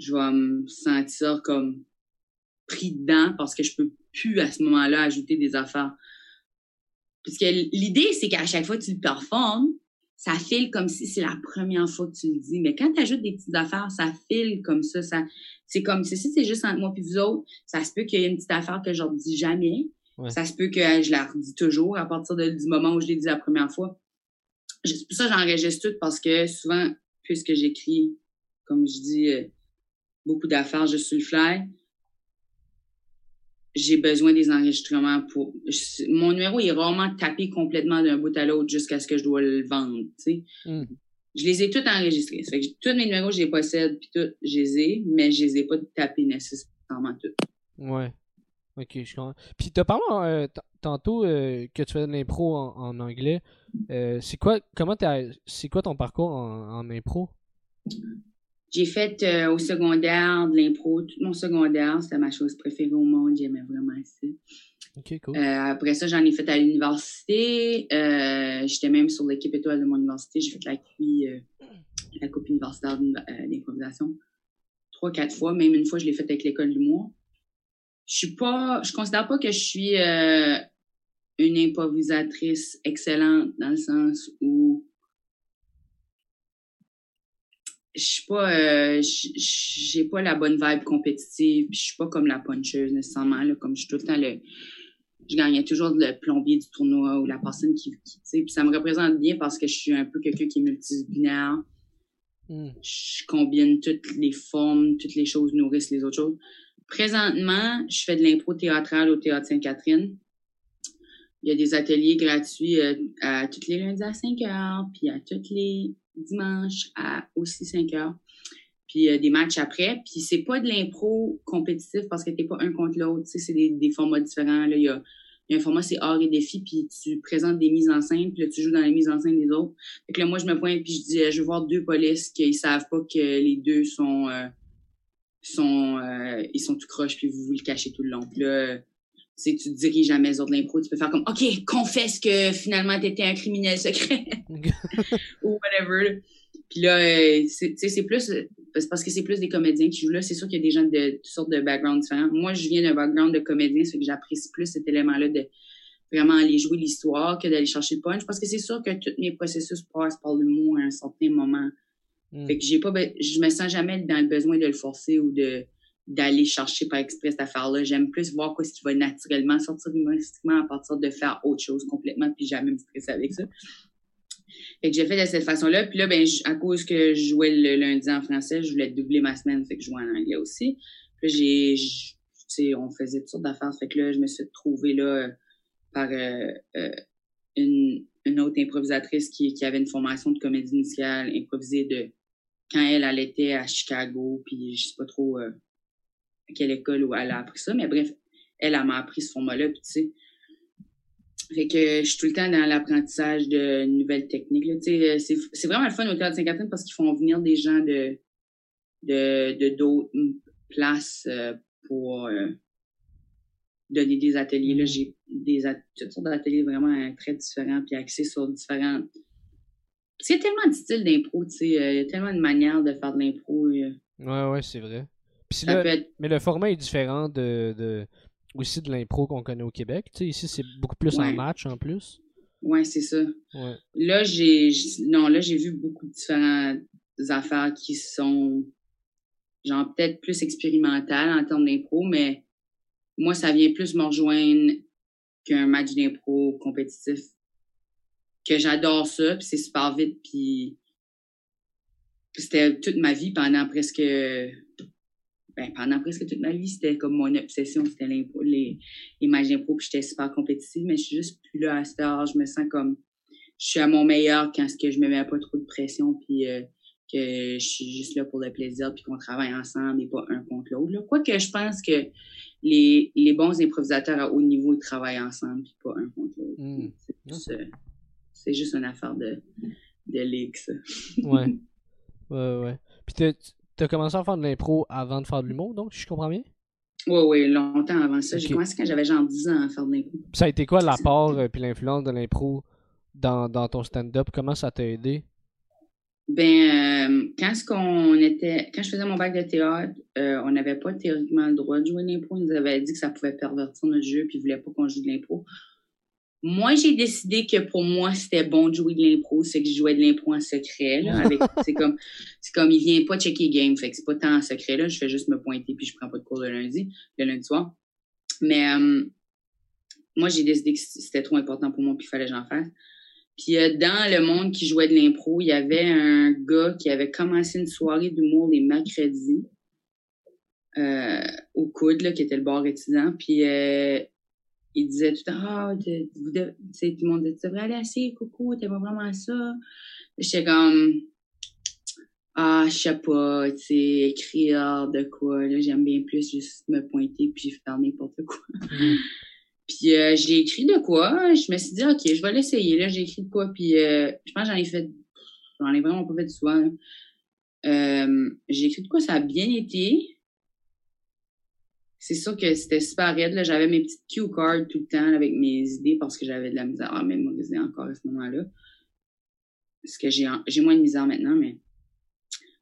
je vais me sentir comme pris dedans parce que je peux plus à ce moment-là ajouter des affaires. Parce que l'idée, c'est qu'à chaque fois que tu le performes, ça file comme si c'est la première fois que tu le dis. Mais quand tu ajoutes des petites affaires, ça file comme ça. ça c'est comme si c'est juste entre moi et vous autres. Ça se peut qu'il y ait une petite affaire que je ne dis jamais. Ça se peut que je la redis toujours à partir du moment où je l'ai dit la première fois. C'est pour ça que j'enregistre tout parce que souvent, puisque j'écris, comme je dis, euh, beaucoup d'affaires juste sur le fly. J'ai besoin des enregistrements pour. mon numéro est rarement tapé complètement d'un bout à l'autre jusqu'à ce que je dois le vendre. Hmm. Je les ai. Ça fait que tous mes numéros, je les possède, puis tous, je les ai, mais je les ai pas tapés nécessairement toutes. Ouais. Ok, je comprends. Puis t'as parlé euh, tantôt euh, que tu fais de l'impro en, anglais. Euh, c'est quoi comment c'est quoi ton parcours en, en impro? J'ai fait au secondaire de l'impro, tout mon secondaire, c'était ma chose préférée au monde, j'aimais vraiment ça. Ok, cool. après ça, j'en ai fait à l'université. J'étais même sur l'équipe étoile de mon université. J'ai fait la QI, la Coupe universitaire d'improvisation. Trois, quatre fois. Même une fois, je l'ai faite avec l'école du mois je suis pas, je considère pas que je suis euh, une improvisatrice excellente dans le sens où je suis pas, euh, j'ai pas la bonne vibe compétitive, je suis pas comme la puncheuse nécessairement là, comme je suis tout le temps le, je gagnais toujours le plombier du tournoi ou la personne qui, qui tu sais, puis ça me représente bien parce que je suis un peu quelqu'un qui est multidisciplinaire. Hmm. Je combine toutes les formes, toutes les choses nourrissent les autres choses. Présentement, je fais de l'impro théâtrale au Théâtre Sainte-Catherine. Il y a des ateliers gratuits euh, à tous les lundis à 5 heures, puis à tous les dimanches à aussi 5 heures. Puis a des matchs après. Puis c'est pas de l'impro compétitif parce que t'es pas un contre l'autre. C'est des, des formats différents. Là. Il, y a, y a un format, c'est art et défi, puis tu présentes des mises en scène, puis là, tu joues dans les mises en scène des autres. Fait que là, moi, je me pointe, puis je dis, euh, je veux voir deux polices qui savent pas que les deux sont... Euh, sont euh, ils sont tout croches puis vous vous le cachez tout le long. Puis là, tu tu diriges à la maison de l'impro, tu peux faire comme OK, confesse que finalement tu étais un criminel secret *laughs* ou whatever. Puis là, euh, c'est plus parce que c'est plus des comédiens qui jouent là. C'est sûr qu'il y a des gens de toutes sortes de backgrounds différents. Moi, je viens d'un background de comédien, fait que j'apprécie plus cet élément-là de vraiment aller jouer l'histoire que d'aller chercher le punch. Parce que c'est sûr que tous mes processus passent par le mot à un certain moment. Mm. Fait que j'ai pas, je me sens jamais dans le besoin de le forcer ou de d'aller chercher par exprès cette affaire-là. J'aime plus voir quoi ce qui va naturellement sortir humoristiquement à partir de faire autre chose complètement puis jamais me stresser avec ça. Fait que j'ai fait de cette façon-là. Puis là, ben, à cause que je jouais le lundi en français, je voulais doubler ma semaine, fait que je jouais en anglais aussi. Puis j'ai, tu sais, on faisait toutes sortes d'affaires. Fait que là, je me suis trouvée là par euh, euh, une, une autre improvisatrice qui, qui avait une formation de comédie initiale improvisée de quand elle, elle était à Chicago, puis je sais pas trop euh, quelle école où elle a appris ça, mais bref, elle, elle m'a appris ce format-là, puis tu sais. Fait que je suis tout le temps dans l'apprentissage de nouvelles techniques. Là, c'est, c'est vraiment le fun au Théâtre Sainte-Catherine parce qu'ils font venir des gens de de, d'autres places euh, pour euh, donner des ateliers. Là, j'ai des toutes sortes d'ateliers vraiment très différents puis axés sur différentes c'est tellement de styles d'impro, tu sais. Il y a tellement de manières de faire de l'impro. Euh. Ouais, ouais, c'est vrai. Mais le format est différent de, de... aussi de l'impro qu'on connaît au Québec. Tu sais, ici, c'est beaucoup plus en match en plus. Ouais, c'est ça. Là, j'ai non, là, j'ai vu beaucoup de différentes affaires qui sont genre peut-être plus expérimentales en termes d'impro, mais moi, ça vient plus me rejoindre qu'un match d'impro compétitif que j'adore ça, puis c'est super vite, puis c'était toute ma vie pendant presque ben, pendant presque toute ma vie, c'était comme mon obsession, c'était l'impro, les, les matchs d'impro, puis j'étais super compétitive, mais je suis juste plus là à cette heure. Je me sens comme je suis à mon meilleur quand ce que je me mets pas trop de pression, puis euh, que je suis juste là pour le plaisir, puis qu'on travaille ensemble et pas un contre l'autre. Quoique je pense que les, les bons improvisateurs à haut niveau, ils travaillent ensemble, puis pas un contre l'autre. Hmm. C'est euh, c'est juste une affaire de, de ligue, ça. ouais. Ouais, ouais. Puis t'as commencé à faire de l'impro avant de faire de l'humour, donc, je comprends bien? Oui, oui, longtemps avant ça. J'ai commencé quand j'avais genre 10 ans à faire de l'impro. Ça a été quoi l'apport et euh, l'influence de l'impro dans, dans ton stand-up? Comment ça t'a aidé? Ben, euh, quand, ce qu'on était, quand je faisais mon bac de théâtre, euh, on n'avait pas théoriquement le droit de jouer de l'impro. Ils nous avaient dit que ça pouvait pervertir notre jeu puis ils voulaient pas qu'on joue de l'impro. Moi, j'ai décidé que pour moi, c'était bon de jouer de l'impro, c'est que je jouais de l'impro en secret, là, avec, *laughs* c'est comme, c'est comme, il vient pas checker game, fait que c'est pas tant en secret, là, je fais juste me pointer puis je prends pas de cours le lundi, le lundi soir. Mais, euh, moi, j'ai décidé que c'était trop important pour moi puis il fallait que j'en fasse. Puis euh, dans le monde qui jouait de l'impro, il y avait un gars qui avait commencé une soirée d'humour les mercredis euh, au coude, là, qui était le bar étudiant. Puis euh, il disait tout le temps, ah, tout le monde disait, tu devrais aller assez, coucou, t'aimes vraiment ça. J'étais comme, ah, je sais pas, tu sais, écrire de quoi, là, j'aime bien plus juste me pointer puis faire n'importe quoi. Mhm. *laughs* Puis euh, j'ai écrit de quoi, je me suis dit, OK, je vais l'essayer, là, j'ai écrit de quoi, puis euh, je pense que j'en ai fait, j'en ai vraiment pas fait souvent, là. Euh, j'ai écrit de quoi, ça a bien été. C'est sûr que c'était super raide, là, j'avais mes petites cue cards tout le temps avec mes idées parce que j'avais de la misère à mémoriser encore à ce moment-là. Parce que j'ai j'ai moins de misère maintenant, mais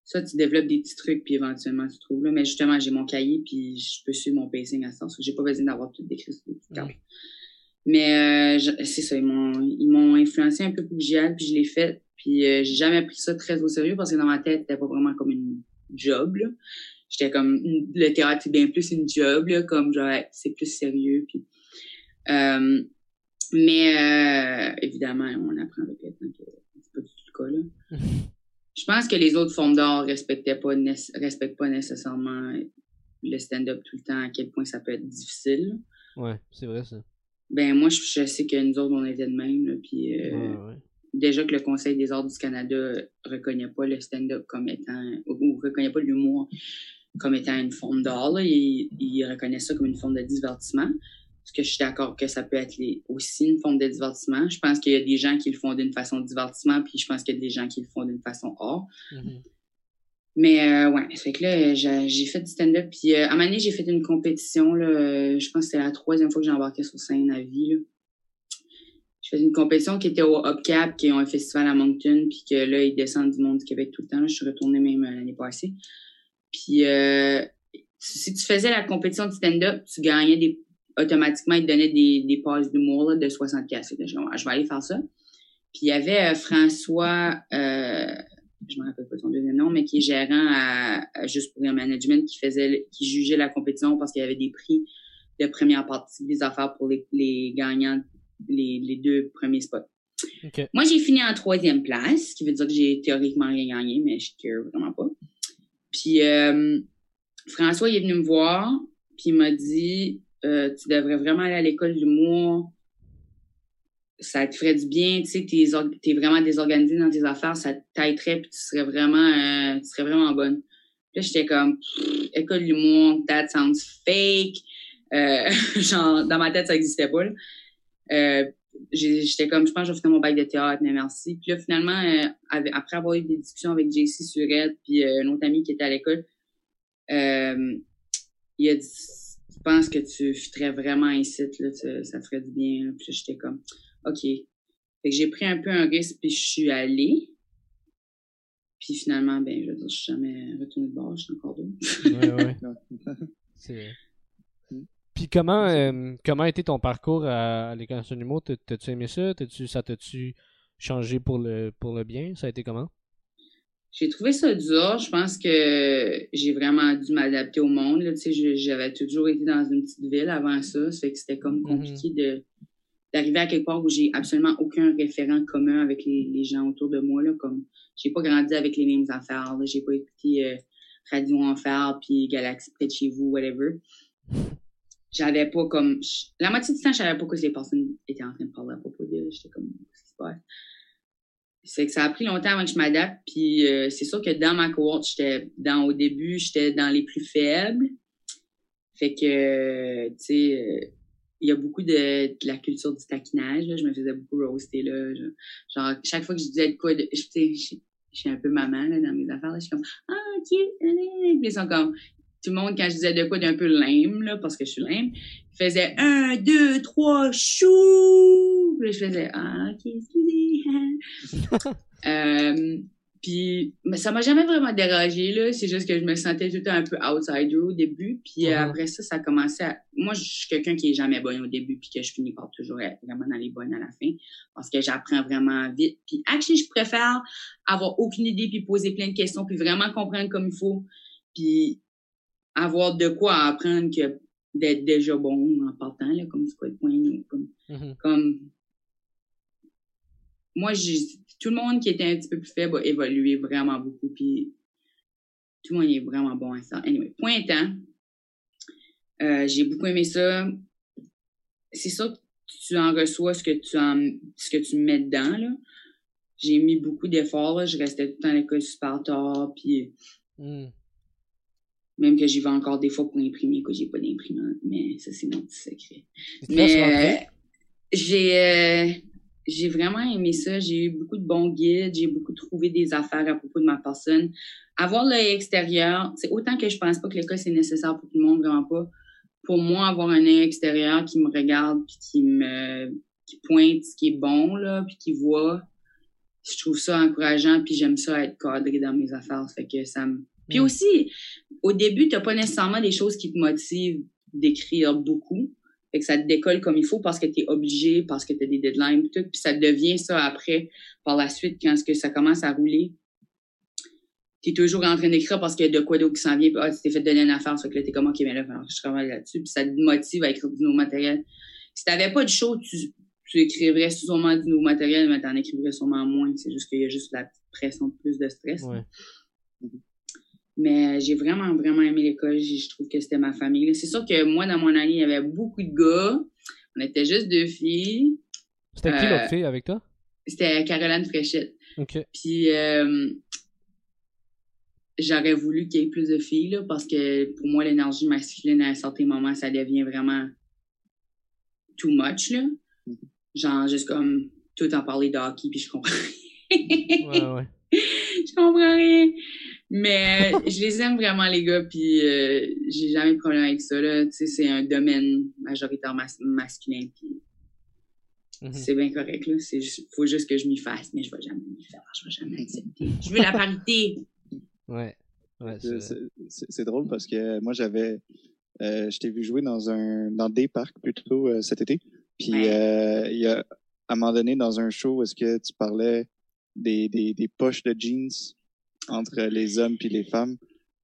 ça, tu développes des petits trucs, puis éventuellement, tu trouves. Là. Mais justement, j'ai mon cahier, puis je peux suivre mon pacing à ça. Parce que j'ai pas besoin d'avoir tout décrit sur des petites cartes. Mais euh, je- c'est ça, ils m'ont ils m'ont influencé un peu pour que j'y aille, puis je l'ai fait. Puis euh, j'ai jamais pris ça très au sérieux parce que dans ma tête, c'était pas vraiment comme une job. là. J'étais comme le théâtre c'est bien plus une job, là, comme genre c'est plus sérieux. Puis euh, mais euh, évidemment, on apprend avec le temps que c'est pas du tout le cas là. *laughs* Je pense que les autres formes d'art respectaient pas respectent pas nécessairement le stand-up tout le temps, à quel point ça peut être difficile. Ouais, c'est vrai ça. Ben moi, je, je sais que nous autres, on était de même. Là, puis euh, Ouais, ouais. déjà que le Conseil des arts du Canada reconnaît pas le stand-up comme étant ou, ou reconnaît pas l'humour comme étant une forme d'art. là. Il, il reconnaît ça comme une forme de divertissement. Parce que je suis d'accord que ça peut être les- aussi une forme de divertissement. Je pense qu'il y a des gens qui le font d'une façon divertissement, puis je pense qu'il y a des gens qui le font d'une façon art. Mhm. Mais euh, ouais, fait que là, j'ai j'ai fait du stand-up. Puis euh, à un moment donné, j'ai fait une compétition. Là, je pense que c'était la troisième fois que j'ai embarqué sur scène à vie. Là. Je faisais une compétition qui était au Upcap, qui ont un festival à Moncton, puis que là, ils descendent du monde du Québec tout le temps. là. Je suis retournée même euh, l'année passée. Puis euh, si tu faisais la compétition de stand-up, tu gagnais des automatiquement, ils te donnaient des, des passes d'humour là, de 60 pièces. Je, vais- aller faire ça. Puis il y avait euh, François, euh, je me rappelle pas son deuxième nom, mais qui est gérant à, à Juste pour Rire Management, qui faisait, qui jugeait la compétition parce qu'il y avait des prix de première partie des affaires pour les, les gagnants, les, les deux premiers spots. Ok. Moi, j'ai fini en troisième place, ce qui veut dire que j'ai théoriquement rien gagné, mais je care vraiment pas. Puis euh, François, il est venu me voir, puis il m'a dit euh, Tu devrais vraiment aller à l'école d'humour. Ça te ferait du bien, tu sais, t'es, t'es vraiment désorganisé dans tes affaires, ça t'aiderait, puis tu serais vraiment, euh, tu serais vraiment bonne. Puis j'étais comme, école d'humour, that sounds fake. Euh, *laughs* genre, dans ma tête, ça existait pas, là. J'étais comme, je pense que je vais finir mon bac de théâtre, mais merci. Puis là, finalement, euh, avec- après avoir eu des discussions avec JC Surette, puis euh, un autre ami qui était à l'école, euh, il a dit, je pense que tu fitterais vraiment ici, là, tu- ça te ferait du bien. là. Puis là, j'étais comme, OK. Fait que j'ai pris un peu un risque, puis je suis allée. Puis finalement, ben, je veux dire, je suis jamais retournée de bord, je suis encore deux. Ouais, ouais. *laughs* C'est vrai. Puis comment, euh, comment a été ton parcours à, l'école nationale T'as-tu aimé ça? T'as-tu, ça t'a-tu changé pour le, pour le bien? Ça a été comment? J'ai trouvé ça dur. Je pense que j'ai vraiment dû m'adapter au monde. Tu j'avais toujours été dans une petite ville avant ça. Ça fait que c'était comme compliqué de d'arriver à quelque part où j'ai absolument aucun référent commun avec les, les gens autour de moi. Là, comme j'ai pas grandi avec les mêmes affaires. J'ai pas écouté euh, Radio Enfer puis Galaxy près de chez vous, whatever. J'avais pas comme. La moitié du temps, je savais pas que les personnes étaient en train de parler à propos d'eux. J'étais comme? C'est que ça a pris longtemps avant que je m'adapte. Puis euh, c'est sûr que dans ma cohorte, j'étais dans au début, j'étais dans les plus faibles. Fait que euh, tu sais, euh, il y a beaucoup de, la culture du taquinage. Là. Je me faisais beaucoup roaster là. Genre chaque fois que je disais de quoi, de, je, suis un peu maman là, dans mes affaires. Là, je suis comme ah ok. Puis ils sont comme tout le monde quand je disais de quoi d'un peu lame là parce que je suis lame, ils faisaient un deux trois chou. Puis je faisais ah ok excusez. *laughs* Euh, puis, mais ça m'a jamais vraiment dérangé, là. C'est juste que je me sentais tout le temps un peu outsider au début. Puis euh, après ça, ça a commencé à... Moi, je suis quelqu'un qui est jamais bonne au début, puis que je finis par toujours être vraiment dans les bonnes à la fin. Parce que j'apprends vraiment vite. Puis, actually, je préfère avoir aucune idée, puis poser plein de questions, puis vraiment comprendre comme il faut. Puis, avoir de quoi apprendre que d'être déjà bon en partant, là, comme c'est quoi le point, ou comme Mhm. comme moi j'ai tout le monde qui était un petit peu plus faible a évolué vraiment beaucoup puis tout le monde est vraiment bon à ça anyway point étant euh, j'ai beaucoup aimé ça c'est sûr que tu en reçois ce que tu en ce que tu mets dedans là j'ai mis beaucoup d'efforts. Je restais tout le temps à l'école super tard. Puis Hmm. Même que j'y vais encore des fois pour imprimer, que j'ai pas d'imprimante. Mais ça, c'est mon petit secret. Mais euh, j'ai euh, j'ai vraiment aimé ça. J'ai eu beaucoup de bons guides. J'ai beaucoup trouvé des affaires à propos de ma personne. Avoir l'œil extérieur, c'est autant que je pense pas que l'école c'est nécessaire pour tout le monde, vraiment pas. Pour moi, avoir un œil extérieur qui me regarde puis qui me qui pointe ce qui est bon là, puis qui voit, je trouve ça encourageant. Puis j'aime ça être cadré dans mes affaires. Ça fait que ça me puis Mm. aussi, au début, t'as pas nécessairement des choses qui te motivent d'écrire beaucoup. Fait que ça te décolle comme il faut parce que tu es obligé, parce que tu as des deadlines pis tout. Puis ça devient ça après, par la suite, quand ce que ça commence à rouler. Tu es toujours en train d'écrire parce qu'il y a de quoi d'autre qui s'en vient. Puis ah, tu t'es fait donner une affaire, fait que là, t'es comme, OK, mais là, je travaille là-dessus. Puis ça te motive à écrire du nouveau matériel. Si t'avais pas de show, tu, tu écrirais sûrement du nouveau matériel, mais t'en écrirais sûrement moins. C'est juste qu'il y a juste la pression de plus de stress. Ouais. Mais euh, j'ai vraiment, vraiment aimé l'école. Je trouve que c'était ma famille. C'est sûr que moi, dans mon année, il y avait beaucoup de gars. On était juste deux filles. C'était qui Euh, l'autre fille avec toi? C'était Caroline Fréchette. Ok. Puis euh, j'aurais voulu qu'il y ait plus de filles, là, parce que pour moi, l'énergie masculine, à un certain moment, ça devient vraiment too much, là. Genre, juste comme tout en parler de hockey, puis je comprends. Ouais, ouais. *laughs* je comprends rien. Mais euh, je les aime vraiment, les gars, puis euh, j'ai jamais de problème avec ça, là. Tu sais, c'est un domaine majoritaire mas- masculin, puis Mhm. c'est bien correct, là. C'est juste- faut juste que je m'y fasse, mais je vais jamais m'y faire. Je vais jamais accepter. Je veux la parité. Ouais. Ouais, C'est- drôle parce que moi, j'avais. euh, je t'ai vu jouer dans un dans des parcs plutôt euh, cet été. Puis Ouais. euh, il y a à un moment donné dans un show, est-ce que tu parlais des, des, des poches de jeans entre les hommes puis les femmes?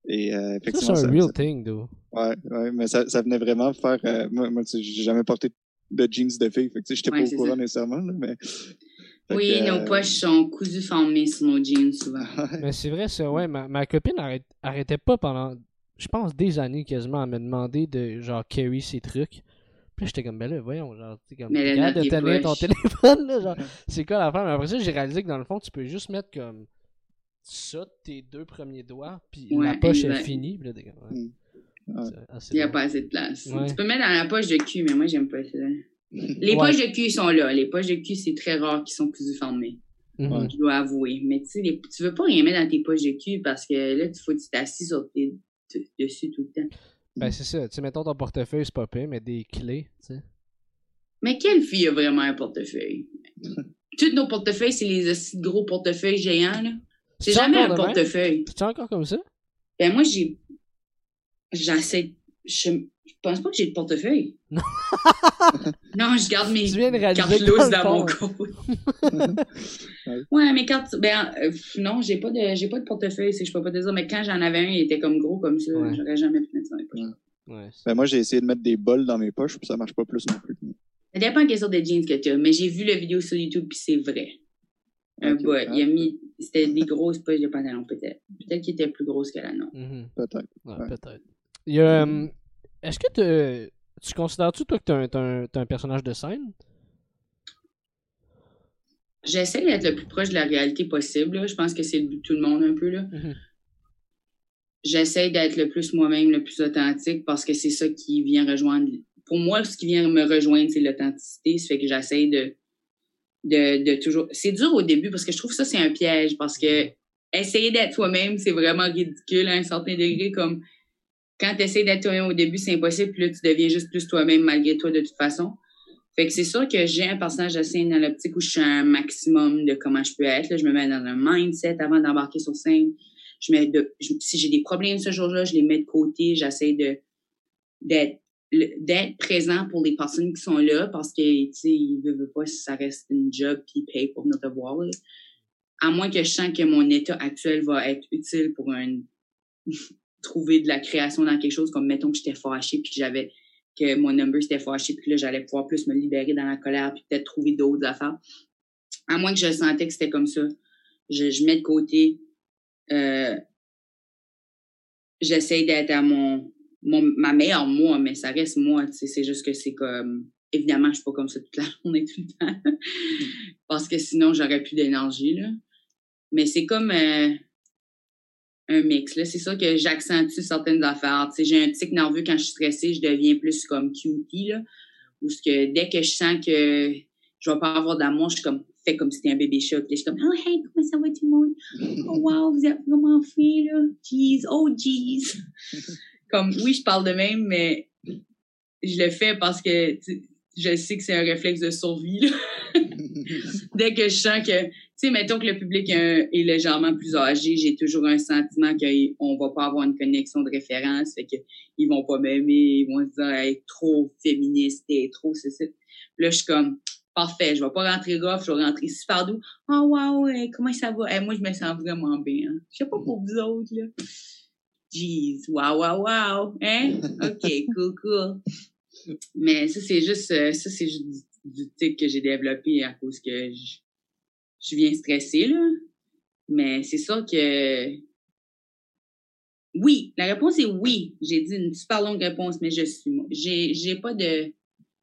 Et euh, Ça, effectivement, c'est un real ça- thing, though. ouais, ouais, mais ça, ça venait vraiment faire. euh, moi, moi tu sais, j'ai jamais porté de jeans de fille, fait que tu sais, j'étais Ouais, pas au courant ça. nécessairement, là, mais. fait Oui, que, nos euh, poches sont cousues formées sur nos jeans, souvent. *laughs* Mais c'est vrai, ça, ouais. Ma, ma copine arrête- arrêtait pas pendant, je pense, des années quasiment à me demander de, genre, carry ses trucs. Puis là, j'étais comme, ben là, voyons, genre, tu sais, comme, dans de tenir ton *laughs* téléphone, là, genre, c'est quoi l'affaire? Mais après ça, j'ai réalisé que dans le fond, tu peux juste mettre comme ça, tes deux premiers doigts, puis la Ouais, poche est finie, puis là, comme, ouais. Mm. Il n'y a pas assez de place. Ouais. Tu peux mettre dans la poche de cul, mais moi, j'aime pas ça. Les poches de cul sont là. Les poches de cul, c'est très rare qu'ils sont cousues formées. Mhm. Ouais. Je dois avouer. Mais tu sais, les- tu veux pas rien mettre dans tes poches de cul parce que là, il faut que tu t'assis sur tes, dessus tout le temps. Ben, c'est ça. Tu sais, mettons ton portefeuille, c'est pas pire, mais des clés, tu sais. Mais quelle fille a vraiment un portefeuille? *laughs* Tous nos portefeuilles, c'est les gros portefeuilles géants, là. C'est C'est jamais un de portefeuille. C'est encore comme ça? Ben, moi, j'ai. J'essaie. Je, je pense pas que j'ai de portefeuille. *laughs* Non. *laughs* non, je garde mes de cartes lousses dans mon compte. *laughs* ouais, mes cartes. Ben, euh, non, j'ai pas de, j'ai pas de portefeuille, c'est que je peux pas te dire, mais quand j'en avais un, il était comme gros comme ça. Ouais. J'aurais jamais pu mettre ça dans mes poches. Ouais. Ben, moi, j'ai essayé de mettre des bols dans mes poches, puis ça marche pas plus non plus. Ça dépend quelle sorte de jeans que tu as, mais j'ai vu la vidéo sur YouTube puis c'est vrai. Boy, il a mis, c'était des grosses poches de pantalon peut-être. Peut-être qu'il était plus grosse que la nôtre. Mhm. Peut-être. Ouais, Ouais. peut-être. Il y a, euh, Est-ce que te- tu considères-tu, toi, que t'es un, t'es un, un personnage de scène? J'essaie d'être le plus proche de la réalité possible. là. Je pense que c'est le but de tout le monde un peu. là. Mhm. J'essaie d'être le plus moi-même, le plus authentique parce que c'est ça qui vient rejoindre. Pour moi, ce qui vient me rejoindre, c'est l'authenticité. Ça fait que j'essaie de, de, de toujours. C'est dur au début parce que je trouve que ça, c'est un piège parce que essayer d'être toi-même, c'est vraiment ridicule à un certain degré. Comme quand tu essaies d'être toi-même au début, c'est impossible. Puis là, tu deviens juste plus toi-même malgré toi de toute façon. Fait que c'est sûr que j'ai un personnage scène dans l'optique où je suis un maximum de comment je peux être. Là, je me mets dans un mindset avant d'embarquer sur scène. Je mets de, je- si j'ai des problèmes ce jour-là, je les mets de côté. J'essaie de d'être d'être présent pour les personnes qui sont là parce que tu sais ils veulent pas si ça reste une job ils payent pour te voir. là. À moins que je sens que mon état actuel va être utile pour *laughs* trouver de la création dans quelque chose comme mettons que j'étais fâché puis que j'avais que mon number c'était fâché puis que là j'allais pouvoir plus me libérer dans la colère puis peut-être trouver d'autres affaires. À moins que je sentais que c'était comme ça, je, je mets de côté euh, j'essaie d'être à mon, mon ma meilleure moi, mais ça reste moi, tu sais, c'est juste que c'est comme évidemment, je suis pas comme ça toute la journée, tout le temps. Parce que sinon, j'aurais plus d'énergie, là. Mais c'est comme euh, un mix, là. C'est ça que j'accentue certaines affaires. Tu sais, j'ai un tic nerveux quand je suis stressée, je deviens plus comme cutie, là. Ou ce que dès que je sens que je vais pas avoir d'amour, je suis comme, fais comme si c'était un bébé chat. Puis je suis comme, oh hey, comment ça va tout le monde? *laughs* Oh wow, vous êtes vraiment fait, là. Jeez, oh jeez. Comme, oui, je parle de même, mais je le fais parce que je sais que c'est un réflexe de survie. Là. *laughs* Dès que je sens que, tu sais, mettons que le public est, légèrement plus âgé, j'ai toujours un sentiment qu'on va pas avoir une connexion de référence, fait que ils vont pas m'aimer, ils vont se dire être trop féministe et trop ça. Là, je suis comme parfait, je vais pas rentrer rough, je vais rentrer super doux. Oh wow, comment ça va? moi, je me sens vraiment bien. Hein? Je sais pas pour vous autres, là. Jeez, wow, wow, wow. Hein? OK, cool, cool. Mais ça, c'est juste, euh, ça, c'est juste du, tic que j'ai développé à cause que je, je viens stressée, là. Mais c'est ça que, oui, la réponse est oui. J'ai dit une super longue réponse, mais je suis moi. J'ai, j'ai pas de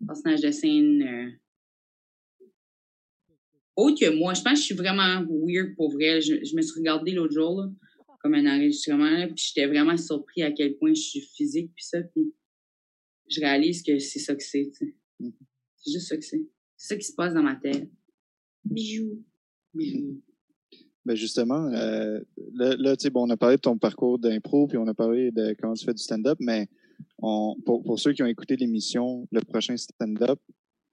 personnage de scène euh, autre que moi. Je pense que je suis vraiment weird pour vrai. Je, je me suis regardée l'autre jour, là, comme un enregistrement, puis j'étais vraiment surpris à quel point je suis physique, puis ça, puis je réalise que c'est ça que c'est, mm-hmm. C'est juste ça que c'est. C'est ça qui se passe dans ma tête. Bijou. Bijou. Ben justement, euh, là, tu sais, bon, on a parlé de ton parcours d'impro, puis on a parlé de comment tu fais du stand-up, mais on, pour, pour ceux qui ont écouté l'émission, le prochain stand-up,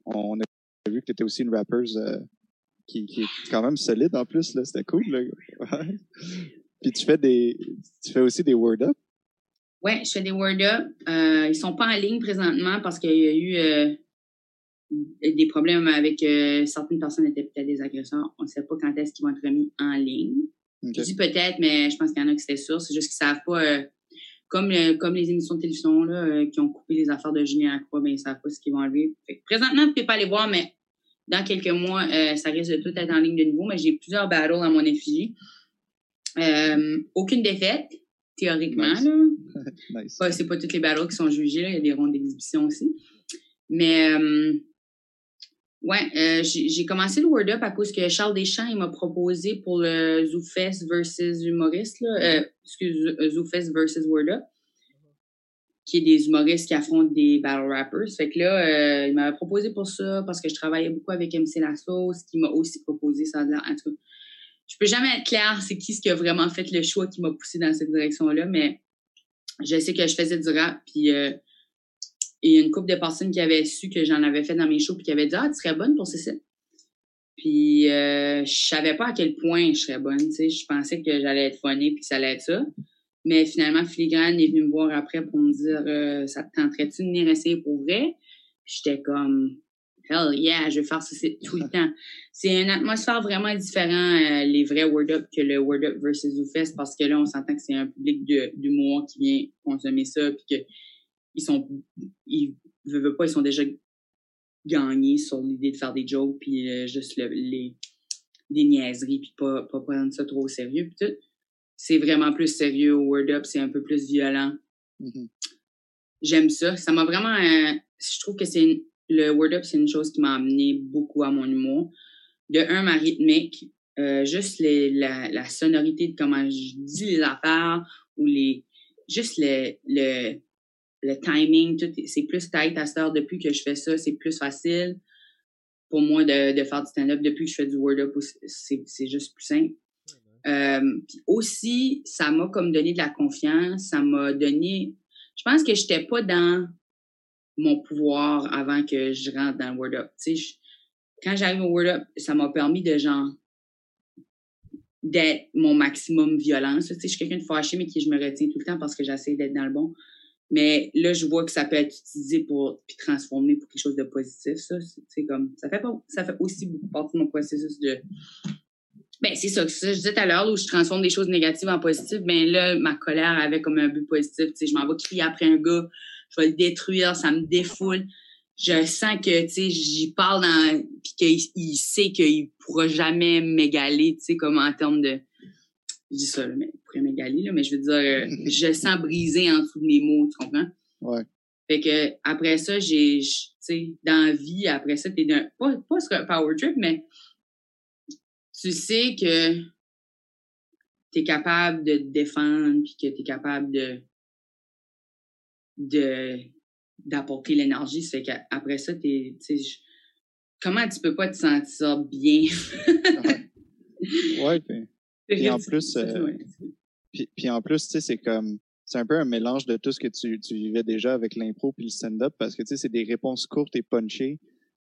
on a vu que tu étais aussi une rapper euh, qui, qui, est quand même solide en plus, là. C'était cool, là. Puis tu fais des, tu fais aussi des word-up. Ouais, je fais des word up. Euh, ils sont pas en ligne présentement parce qu'il y a eu euh, des problèmes avec euh, certaines personnes étaient peut-être des agresseurs. On ne sait pas quand est-ce qu'ils vont être remis en ligne. Je dis peut-être, mais je pense qu'il y en a qui c'était sûr. C'est juste qu'ils savent pas. Euh, comme comme les émissions de télévision là, qui ont coupé les affaires de Julien Lacroix, ben ils savent pas ce qu'ils vont enlever. présentement, vous pouvez pas les voir, mais dans quelques mois, ça risque de tout être en ligne de nouveau. Mais j'ai plusieurs battles à mon effigie. Aucune défaite théoriquement. nice. c'est pas toutes les battles qui sont jugées, il y a des rondes d'exhibition aussi. Mais euh, ouais, euh, j'ai commencé le Word Up à cause que Charles Deschamps il m'a proposé pour le ZooFest versus humoriste, là, euh, excuse, ZooFest versus Word Up, qui est des humoristes qui affrontent des battle rappers. Fait que là, il m'avait proposé pour ça parce que je travaillais beaucoup avec MC Lasso, ce qui m'a aussi proposé ça. En tout cas, je peux jamais être claire c'est qui ce qui a vraiment fait le choix qui m'a poussé dans cette direction-là, mais je sais que je faisais du rap, puis euh, il y a une couple de personnes qui avaient su que j'en avais fait dans mes shows, puis qui avaient dit ah tu serais bonne pour Cécile. Puis euh, je savais pas à quel point je serais bonne, tu sais, je pensais que j'allais être funny puis que ça allait être ça. Mais finalement, Filigrane est venu me voir après pour me dire euh, ça te tenterait-tu de venir essayer pour vrai? J'étais comme hell yeah, je vais faire ça tout le *laughs* temps. C'est une atmosphère vraiment différente, euh, les vrais Word Up, que le Word Up versus ZooFest, parce que là, on s'entend que c'est un public d'humour qui vient consommer ça, puis que ils sont, ils veulent pas, ils sont déjà gagnés sur l'idée de faire des jokes, puis euh, juste les, des niaiseries, puis pas, pas prendre ça trop au sérieux, puis tout. C'est vraiment plus sérieux au Word Up, c'est un peu plus violent. Mm-hmm. J'aime ça. Ça m'a vraiment... Euh, je trouve que c'est le Word Up, c'est une chose qui m'a amené beaucoup à mon humour. De un, ma rythmique, euh, juste la, la, sonorité de comment je dis les affaires ou les juste le, le, le timing, tout c'est plus tight à cette. Depuis que je fais ça, c'est plus facile pour moi de, de faire du stand-up. Depuis que je fais du Word Up, c'est, c'est juste plus simple. Euh, puis aussi, ça m'a comme donné de la confiance, ça m'a donné... Je pense que j'étais pas dans mon pouvoir avant que je rentre dans le Word Up. quand j'arrive au Word Up, ça m'a permis de genre d'être mon maximum violence. je suis quelqu'un de fâché, mais qui je me retiens tout le temps parce que j'essaie d'être dans le bon. Mais là, je vois que ça peut être utilisé pour puis transformer pour quelque chose de positif. Ça, c'est comme ça fait fait aussi beaucoup partie de mon processus de. Ben c'est ça. Je disais tout à l'heure où je transforme des choses négatives en positives. Ben là, ma colère avait comme un but positif. Tu je m'en vais crier après un gars je vais le détruire, ça me défoule. Je sens que, tu sais, j'y parle dans, puis qu'il il sait qu'il pourra jamais m'égaler, tu sais, comme en termes de, je dis ça, là, mais il pourrait m'égaler, là, mais je veux dire, euh, *laughs* je sens briser en dessous de mes mots, tu comprends? Ouais. Fait que après ça, j'ai, tu sais, dans la vie, après ça, t'es d'un, pas, pas sur un power trip, mais tu sais que t'es capable de te défendre, puis que t'es capable de, de, d'apporter l'énergie. Ça fait qu'après ça, t'es, comment tu peux pas te sentir bien? ouais, *laughs* puis, puis en plus, euh, puis, puis en plus, tu sais, c'est comme, c'est un peu un mélange de tout ce que tu, tu vivais déjà avec l'impro puis le stand-up parce que tu sais c'est des réponses courtes et punchées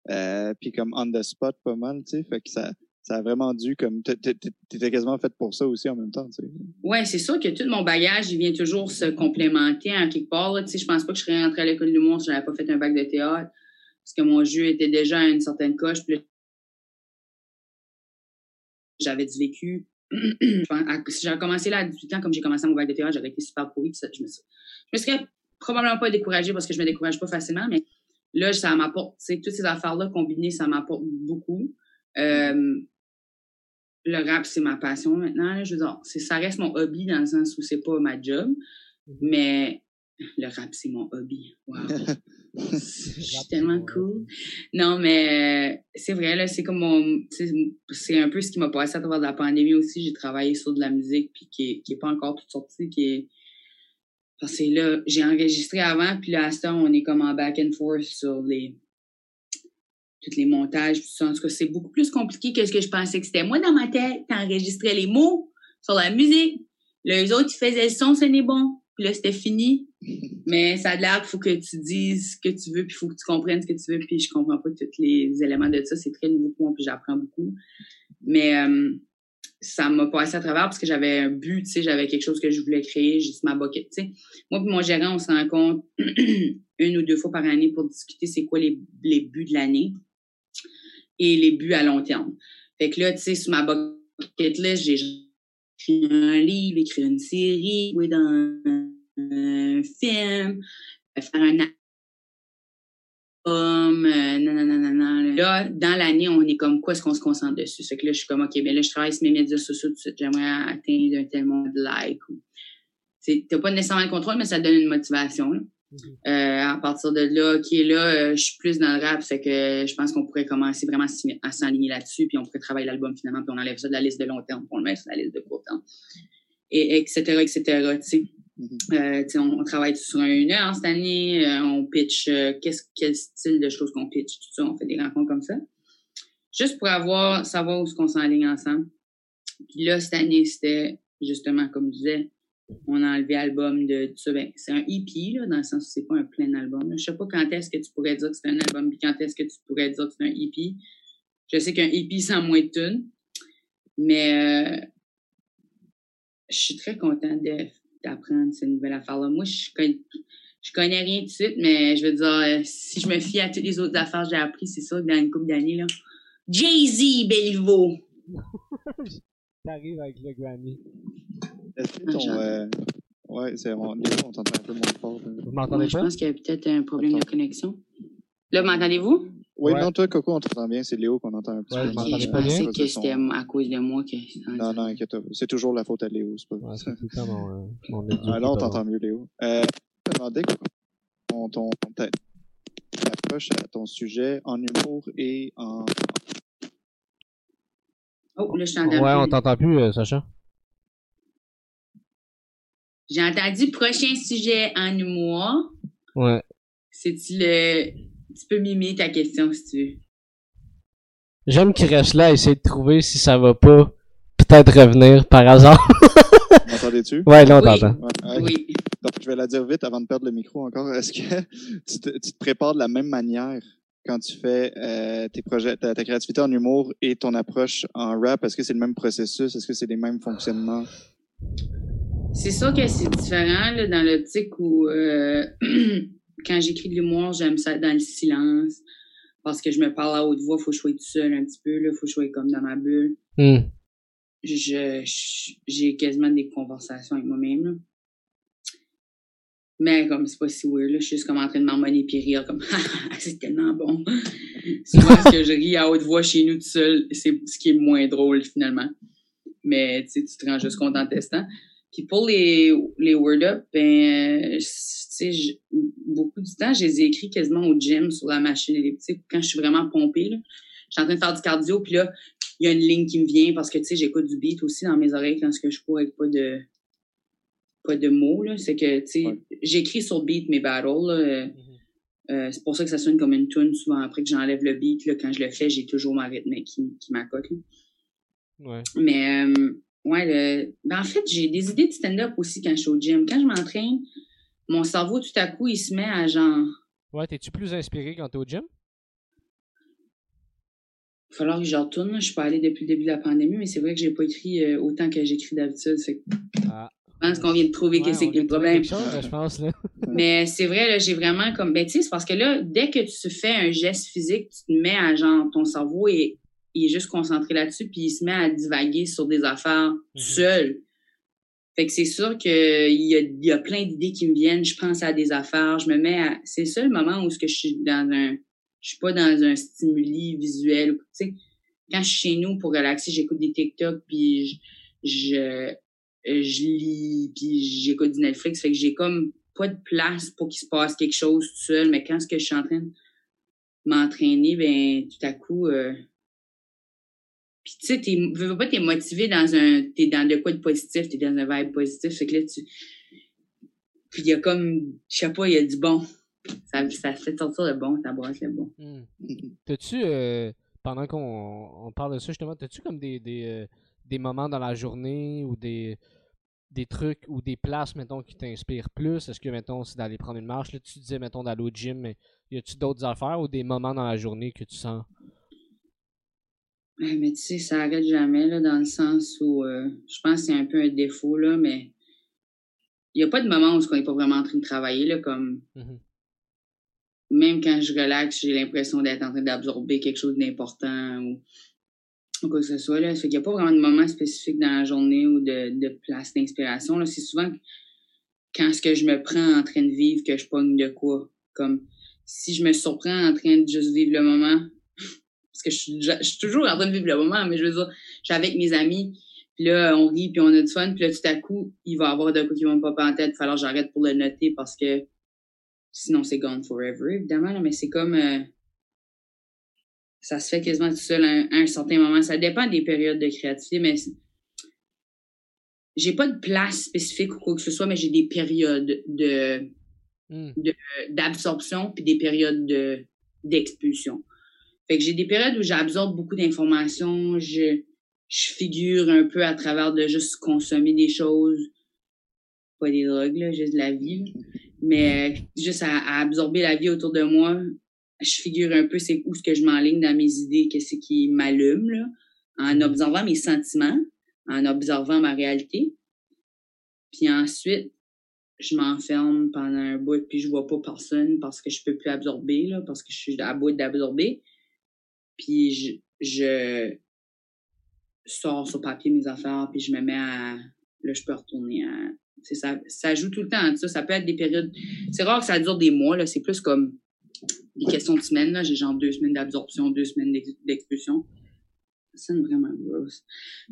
euh, puis comme on the spot pas mal tu sais fait que ça ça a vraiment dû comme t'étais quasiment fait pour ça aussi en même temps sais ouais c'est sûr que tout mon bagage il vient toujours se complémenter en quelque part tu sais je pense pas que je serais rentrée à l'école du monde si j'avais pas fait un bac de théâtre parce que mon jeu était déjà à une certaine coche puis j'avais du vécu *clears throat* si j'avais commencé là à 18 ans, comme j'ai commencé mon bac de théâtre, j'aurais été super pourri. Je me, me serais probablement pas découragée parce que je me décourage pas facilement, mais là, ça m'apporte, toutes ces affaires-là combinées, ça m'apporte beaucoup. Euh, le rap, c'est ma passion maintenant. je veux dire, ça reste mon hobby dans le sens où c'est pas ma job, mm-hmm. mais le rap, c'est mon hobby. Wow. *laughs* Je suis tellement cool. Non, mais euh, c'est vrai, là, c'est comme mon. C'est un peu ce qui m'a passé à travers la pandémie aussi. J'ai travaillé sur de la musique, puis qui est, qui est pas encore toute sortie, qui est. Parce que là, j'ai enregistré avant, puis là, à ce temps, on est comme en back and forth sur les. Tous les montages, tout ça. En tout cas, c'est beaucoup plus compliqué que ce que je pensais que c'était. Moi, dans ma tête, t'enregistrais les mots sur la musique. Les autres, ils faisaient le son, ce n'est bon. Puis là, c'était fini. *laughs* Mais ça a l'air qu'il faut que tu dises ce que tu veux, puis il faut que tu comprennes ce que tu veux, puis je comprends pas tous les éléments de ça. C'est très nouveau pour moi, puis j'apprends beaucoup. Mais euh, ça m'a passé à travers parce que j'avais un but, tu sais, j'avais quelque chose que je voulais créer, juste ma bucket, tu sais. Moi puis mon gérant, on se rencontre *clears throat* une ou deux fois par année pour discuter c'est quoi les, les buts de l'année et les buts à long terme. Fait que là, tu sais, sur ma bucket list, j'ai écrit un livre, écrit une série, joué dans un film, faire un album, euh, Là, dans l'année, on est comme quoi est-ce qu'on se concentre dessus? C'est que là, je suis comme, OK, ben là, je travaille sur mes médias sociaux tout de suite, j'aimerais atteindre un tel nombre de likes. Tu n'as pas nécessairement le contrôle, mais ça donne une motivation. Mm-hmm. Euh, à partir de là, OK, là, euh, je suis plus dans le rap, c'est que je pense qu'on pourrait commencer vraiment à s'aligner là-dessus, puis on pourrait travailler l'album finalement, puis on enlève ça de la liste de long terme, puis on le met sur la liste de court terme. Et etc., etc., tu sais. Mm-hmm. Euh, on, travaille sur une heure cette année, euh, on pitch euh, qu'est-ce quel style de choses qu'on pitch, tout ça, on fait des rencontres comme ça. Juste pour avoir savoir où est-ce qu'on s'enligne ensemble. Puis là, cette année, c'était justement, comme je disais, on a enlevé album de ça. Ben, c'est un EP, là, dans le sens où c'est pas un plein album. Je sais pas quand est-ce que tu pourrais dire que c'est un album, puis quand est-ce que tu pourrais dire que c'est un EP. Je sais qu'un EP sans moins de tunes, mais je suis très contente d'apprendre ces nouvelles affaires-là. Moi, je connais, connais rien tout de suite, mais je veux dire, euh, si je me fie à toutes les autres affaires que j'ai appris, c'est ça, dans une couple d'années, là. Jay-Z, Beliveau! T'arrives *laughs* avec le Grammy. Est-ce que ton. Euh... Ouais, c'est on, on t'entend un peu moins fort. Vous m'entendez pas? Je pense qu'il y a peut-être un problème de connexion. Là, m'entendez-vous? Oui, non, toi, Coco, on t'entend bien. C'est Léo qu'on entend un petit peu. Okay, je pensais que c'était à cause de moi que. Non, non, inquiète. C'est toujours la faute à Léo, c'est pas ouais, c'est tout le mon, euh, mon ah, Là, on t'entend mieux, Léo. Euh, je demandais, ton, ton, ton approche à ton sujet en humour et en. Oh, là, je t'entends Ouais, on t'entend plus, euh, Sacha. J'ai entendu prochain sujet en humour. Ouais. C'est-tu le tu peux mimer ta question si tu veux. J'aime qu'il reste là, essayer de trouver si ça va pas peut-être revenir par hasard. *laughs* M'entendais-tu? Ouais, là, on t'entend. Oui. Donc, je vais la dire vite avant de perdre le micro encore. Est-ce que tu te, tu te, prépares de la même manière quand tu fais euh, tes projets, ta, ta, créativité en humour et ton approche en rap? Est-ce que c'est le même processus? Est-ce que c'est les mêmes fonctionnements? C'est sûr que c'est différent là, dans l'optique où euh, *clears throat* quand j'écris de l'humour, j'aime ça dans le silence. Parce que je me parle à haute voix, faut que je sois tout seul un petit peu, là, faut que je sois comme dans ma bulle. Mm. Je, j'ai quasiment des conversations avec moi-même, Mais comme c'est pas si weird, là, je suis juste comme en train de m'emmener puis rire comme *laughs* c'est tellement bon. Souvent ce que je ris à haute voix chez nous tout seul, c'est ce qui est moins drôle finalement. Mais tu sais, tu te rends juste compte en testant. Puis pour les, les word up, ben, tu sais, beaucoup du temps, je les ai écrits quasiment au gym sur la machine elliptique quand je suis vraiment pompée. Là. Je suis en train de faire du cardio, puis là, il y a une ligne qui me vient parce que, tu sais, j'écoute du beat aussi dans mes oreilles quand je cours avec pas de pas de mots. Là. C'est que, tu sais, j'écris sur beat mes battles. Là. Mm-hmm. Euh, c'est pour ça que ça sonne comme une tune souvent après que j'enlève le beat. Là, quand je le fais, j'ai toujours ma rythme qui, qui m'accote. Ouais. Mais euh, ouais, le... ben, en fait, j'ai des idées de stand-up aussi quand je suis au gym. Quand je m'entraîne, mon cerveau, tout à coup, il se met à genre. Ouais, t'es-tu plus inspiré quand t'es au gym? Il va falloir que je retourne. Je suis pas allée depuis le début de la pandémie, mais c'est vrai que j'ai pas écrit euh, autant que j'écris d'habitude. Ah. Je pense qu'on vient de trouver que c'est le problème. je pense, là. *laughs* mais c'est vrai, là, j'ai vraiment comme. Ben, tu sais, c'est parce que là, dès que tu fais un geste physique, tu te mets à genre, ton cerveau est, il est juste concentré là-dessus, puis il se met à divaguer sur des affaires mhm. seul. Fait que c'est sûr qu'il y a, y a plein d'idées qui me viennent. Je pense à des affaires, je me mets à. C'est le seul moment où ce que je suis dans un. Je suis pas dans un stimuli visuel. Tu sais, quand je suis chez nous pour relaxer, j'écoute des TikTok, puis je je lis, puis j'écoute du Netflix. Fait que j'ai comme pas de place pour qu'il se passe quelque chose tout seul. Mais quand ce que je suis en train de m'entraîner, ben tout à coup... Euh... Tu sais, tu veux pas t'es motivé dans un... T'es dans de quoi de positif, t'es dans un vibe positif. Fait que là, tu... Puis il y a comme... Je sais pas, il y a du bon. Ça, ça fait sortir le bon, ta boîte le bon. Hmm. T'as-tu... Euh, pendant qu'on on parle de ça, justement, t'as-tu comme des... des euh, des moments dans la journée ou des, des trucs ou des places, mettons, qui t'inspirent plus? Est-ce que, mettons, c'est d'aller prendre une marche? Là, tu disais, mettons, d'aller au gym, mais y a-tu d'autres affaires ou des moments dans la journée que tu sens? Mais tu sais, ça arrête jamais, là, dans le sens où euh, je pense que c'est un peu un défaut, là, mais il n'y a pas de moment où on n'est pas vraiment en train de travailler, là, comme. Mm-hmm. Même quand je relaxe, j'ai l'impression d'être en train d'absorber quelque chose d'important ou ou quoi que ce soit. Là. Fait qu'il n'y a pas vraiment de moment spécifique dans la journée ou de, de place d'inspiration. C'est souvent quand ce que je me prends en train de vivre que je pogne de quoi. Comme si je me surprends en train de juste vivre le moment. Parce que je suis, je, suis toujours en train de vivre le moment, mais je veux dire, je suis avec mes amis, puis là, on rit, puis on a du fun, puis là, tout à coup, il va y avoir de quoi qui vont me popper en tête, il va falloir que j'arrête pour le noter parce que sinon c'est gone forever, évidemment, là, mais c'est comme euh, ça se fait quasiment tout seul à un, certain moment. Ça dépend des périodes de créativité, mais j'ai pas de place spécifique ou quoi que ce soit, mais j'ai des périodes de hmm. d'absorption puis des périodes de d'expulsion. Fait que j'ai des périodes où j'absorbe beaucoup d'informations, je je figure un peu à travers de juste consommer des choses, pas des drogues là, juste de la vie, mais juste à absorber la vie autour de moi je figure un peu c'est où ce que je m'enligne dans mes idées, qu'est-ce qui m'allume, là, en mm-hmm. observant mes sentiments, en observant ma réalité. Puis ensuite, je m'enferme pendant un bout, puis je vois pas personne parce que je peux plus absorber, là, parce que je suis à bout d'absorber. Puis je, je sors sur papier mes affaires, puis je me mets à... Là, je peux retourner à... Ça, ça joue tout le temps, ça. Ça peut être des périodes... C'est rare que ça dure des mois. C'est plus comme des questions de semaines. J'ai genre deux semaines d'absorption, deux semaines d'expulsion. Ça sonne vraiment gross.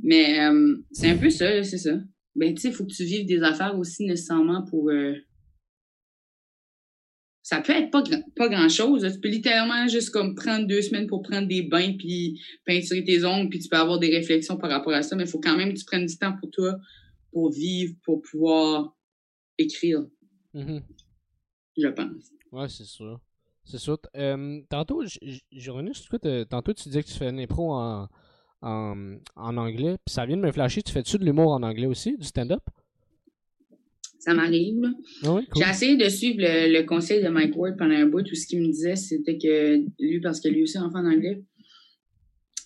Mais euh, c'est un peu ça, c'est ça. Ben, tu sais, il faut que tu vives des affaires aussi nécessairement pour... Euh, ça peut être pas, pas grand-chose. Tu peux littéralement juste comme prendre deux semaines pour prendre des bains puis peinturer tes ongles puis tu peux avoir des réflexions par rapport à ça, mais il faut quand même que tu prennes du temps pour toi, pour vivre, pour pouvoir écrire. Mm-hmm. Je pense. Ouais, c'est sûr. C'est ça. Euh, tantôt, je tantôt tu disais que tu fais une impro en, en, anglais, puis ça vient de me flasher. Tu fais-tu de l'humour en anglais aussi, du stand-up? Ça m'arrive. Ah J'ai essayé de suivre le, conseil de Mike Ward pendant un bout. Tout ce qu'il me disait, c'était que lui, parce que lui aussi enfant en anglais,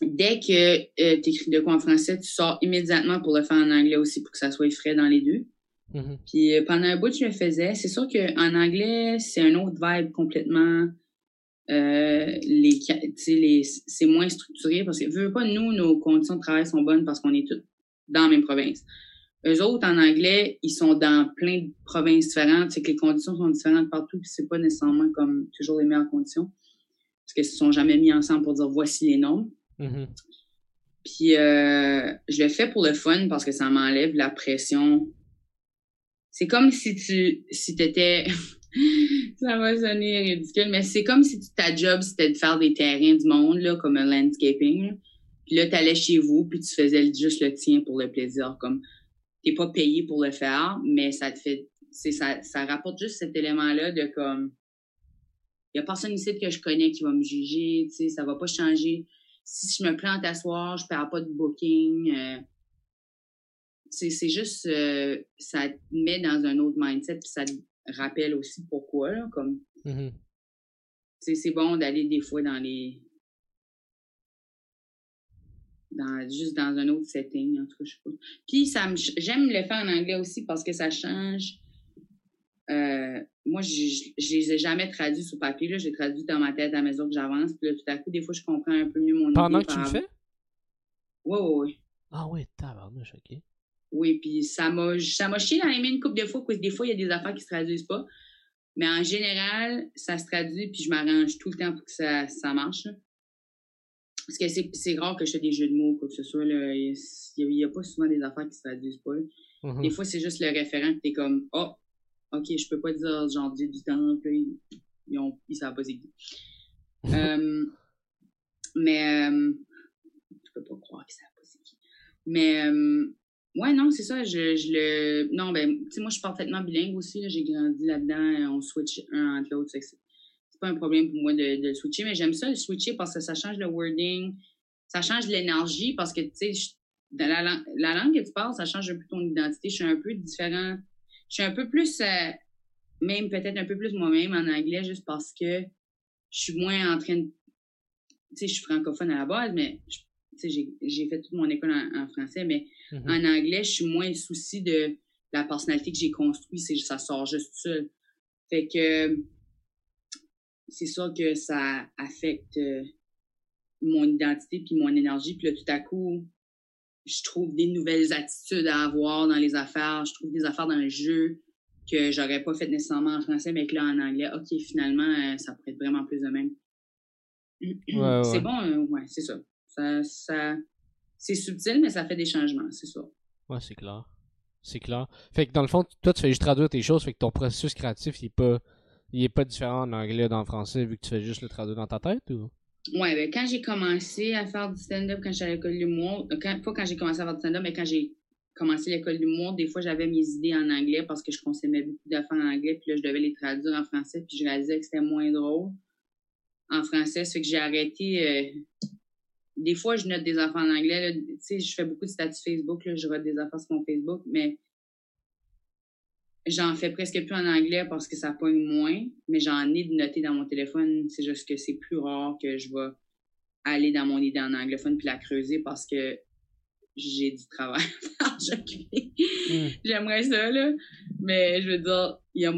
dès que euh, tu écris de quoi en français, tu sors immédiatement pour le faire en anglais aussi pour que ça soit frais dans les deux. Mm-hmm. Puis euh, pendant un bout, je le faisais. C'est sûr qu'en anglais, c'est un autre vibe complètement. Euh, les, les, c'est moins structuré parce que, veux pas, nous, nos conditions de travail sont bonnes parce qu'on est tous dans la même province. Eux autres, en anglais, ils sont dans plein de provinces différentes. C'est que les conditions sont différentes partout, puis c'est pas nécessairement comme toujours les meilleures conditions. Parce qu'ils se sont jamais mis ensemble pour dire voici les noms. Mm-hmm. Puis euh, je le fais pour le fun parce que ça m'enlève la pression c'est comme si tu si étais *laughs* ça va sonner ridicule, mais c'est comme si ta job, c'était de faire des terrains du monde, là, comme un landscaping. Puis là, t'allais chez vous, puis tu faisais juste le tien pour le plaisir. Comme, t'es pas payé pour le faire, mais ça te fait, c'est, ça, ça rapporte juste cet élément-là de comme, il y a personne ici que je connais qui va me juger, tu sais, ça va pas changer. Si je me plante à soir, je perds pas de booking. Euh, c'est juste, euh, ça te met dans un autre mindset, puis ça te rappelle aussi pourquoi, là, comme, Mhm. c'est bon d'aller des fois dans les, dans, juste dans un autre setting, en tout cas, je sais pas. Puis, ça me, j'aime le faire en anglais aussi parce que ça change. Euh, moi, je, je, je les ai jamais traduits sur papier, là. J'ai traduit dans ma tête à mesure que j'avance. Puis là, tout à coup, des fois, je comprends un peu mieux mon Pendant idée que tu le fais? Ouais, ouais, ouais. Ah ouais, tabarnouche, ok. Oui, puis ça m'a ça m'a chié dans les mains une couple de fois, parce que des fois, il y a des affaires qui se traduisent pas. Mais en général, ça se traduit, puis je m'arrange tout le temps pour que ça, ça marche. là. Parce que c'est c'est rare que je fais des jeux de mots, quoi que ce soit. là. Il n'y a, pas souvent des affaires qui se traduisent pas. Mhm. Des fois, c'est juste le référent que t'es comme Oh, ok, je peux pas dire genre Dieu du temps, puis ils, ont, ils savent pas c'est qui. *laughs* Euh, mais euh, je peux pas croire qu'ils savent pas c'est qui. Mais euh, ouais, non, c'est ça. Je, je le. Non, ben, tu sais, moi, je suis parfaitement bilingue aussi. J'ai grandi là-dedans. On switch un entre l'autre. c'est pas un problème pour moi de, de le switcher, mais j'aime ça le switcher parce que ça change le wording, ça change l'énergie parce que, tu sais, dans la, la langue que tu parles, ça change un peu ton identité. Je suis un peu différent. Je suis un peu plus, euh, même peut-être un peu plus moi-même en anglais, juste parce que je suis moins en train de. Tu sais, je suis francophone à la base, mais je- tu sais, j'ai fait toute mon école en, en français, mais Mhm. en anglais, je suis moins souci de la personnalité que j'ai construite. C'est ça sort juste seul. Fait que c'est sûr que ça affecte euh, mon identité puis mon énergie. Puis là, tout à coup, je trouve des nouvelles attitudes à avoir dans les affaires. Je trouve des affaires dans le jeu que j'aurais pas fait nécessairement en français, mais que là, en anglais, OK, finalement, euh, ça pourrait être vraiment plus de même. ouais. C'est bon, euh, ouais, c'est ça. Ça, ça c'est subtil, mais ça fait des changements, c'est ça. Ouais, c'est clair. C'est clair. Fait que dans le fond, toi, tu fais juste traduire tes choses, fait que ton processus créatif, il est pas, il est pas différent en anglais d'en français vu que tu fais juste le traduire dans ta tête ou? Ouais, ben, quand j'ai commencé à faire du stand-up, quand j'étais à l'école d'humour, euh, pas quand j'ai commencé à faire du stand-up, mais quand j'ai commencé l'école d'humour, des fois, j'avais mes idées en anglais parce que je consommais beaucoup d'affaires en anglais, puis là, je devais les traduire en français, puis je réalisais que c'était moins drôle en français, ça fait que j'ai arrêté. euh, des fois, je note des affaires en anglais, tu sais, je fais beaucoup de statuts Facebook, là, je note des affaires sur mon Facebook, mais j'en fais presque plus en anglais parce que ça pogne moins, mais j'en ai de noter dans mon téléphone. C'est juste que c'est plus rare que je vais aller dans mon idée en anglophone puis la creuser parce que j'ai du travail *laughs* à faire. Hmm. J'aimerais ça, là. Mais je veux dire, il y a,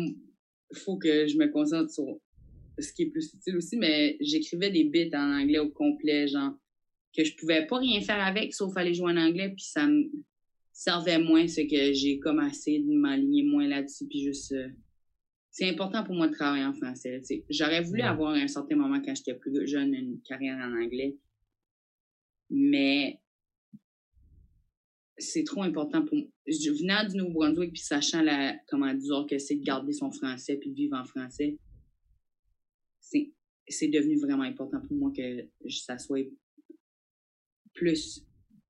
faut que je me concentre sur ce qui est plus utile aussi, mais j'écrivais des bits en anglais au complet, genre, que je pouvais pas rien faire avec, sauf aller jouer en anglais, puis ça me servait moins, c'est que j'ai comme essayé de m'aligner moins là-dessus, puis juste... euh, c'est important pour moi de travailler en français. J'aurais voulu Ouais. avoir à un certain moment, quand j'étais plus jeune, une carrière en anglais, mais c'est trop important pour moi. Je venant du Nouveau-Brunswick, puis sachant la, comment dire que c'est de garder son français, puis de vivre en français, c'est c'est devenu vraiment important pour moi que ça soit plus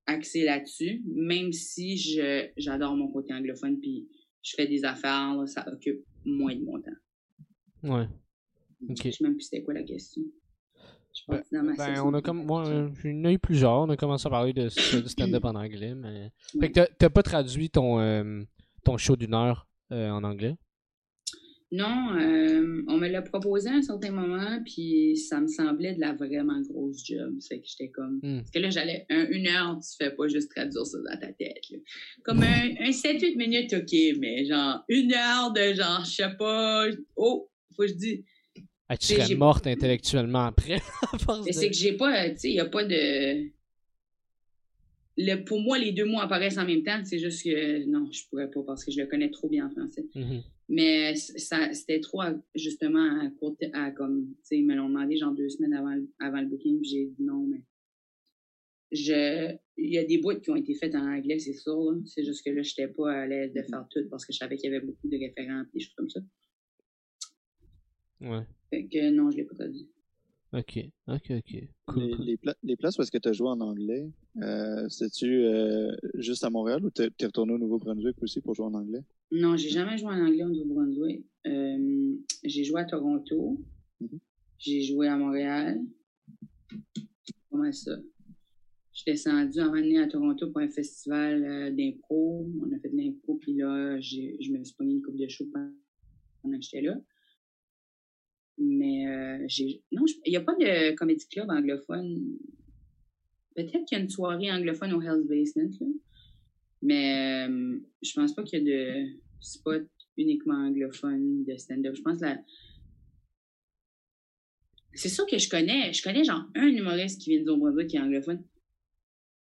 axé là-dessus, même si je j'adore mon côté anglophone, puis je fais des affaires, là, ça occupe moins de mon temps. Ouais. Ok. Je sais même plus c'était quoi la question. Je suis partie dans ma Ben, section on a comme, moi, j'en ai eu plusieurs. On a commencé à parler de, stand-up en anglais, mais. Fait que t'as- t'as pas traduit ton, euh, ton show d'une heure euh, en anglais? Non, euh, on me l'a proposé à un certain moment, puis ça me semblait de la vraiment grosse job. Fait que j'étais comme. Hmm. Parce que là, j'allais. Un, une heure, tu fais pas juste traduire ça dans ta tête. là. Comme un, un 7-8 minutes, OK, mais genre une heure de genre, je sais pas. Oh, faut que je dise. Ah, tu serais morte intellectuellement après, *laughs* Mais de- c'est que j'ai pas. Tu sais, il y a pas de. Le, pour moi, les deux mots apparaissent en même temps. C'est juste que non, je pourrais pas parce que je le connais trop bien en français. Mhm. Mais ça, c'était trop, à- justement, à court, à comme, tu sais, ils me l'ont demandé genre deux semaines avant, le- avant le booking, puis j'ai dit non, mais je, il y a des bouts qui ont été faits en anglais, c'est sûr, là. C'est juste que là, j'étais pas à l'aise de faire tout parce que je savais qu'il y avait beaucoup de référents et des choses comme ça. Ouais. Fait que non, je l'ai pas traduit. Ok, ok, ok. Cool, Les, cool. les, pla- les places où est-ce que tu as joué en anglais, euh, c'était-tu euh, juste à Montréal ou t'es retourné au Nouveau-Brunswick aussi pour jouer en anglais? Non, j'ai jamais joué en anglais au Nouveau-Brunswick. Euh, j'ai joué à Toronto. Mhm. J'ai joué à Montréal. Comment ça? Je suis descendu en année à Toronto pour un festival euh, d'impro. On a fait de l'impro, puis là, j'ai- je me suis pogné une coupe de show pendant pendant que j'étais là. Mais euh, j'ai. Non, je- il n'y a pas de comédie club anglophone. Peut-être qu'il y a une soirée anglophone au Hell's Basement, là. Mais euh, je pense pas qu'il y a de spot uniquement anglophone de stand-up. Je pense que la... C'est sûr que je connais, je connais genre un humoriste qui vient de Nouveau-Brunswick qui est anglophone.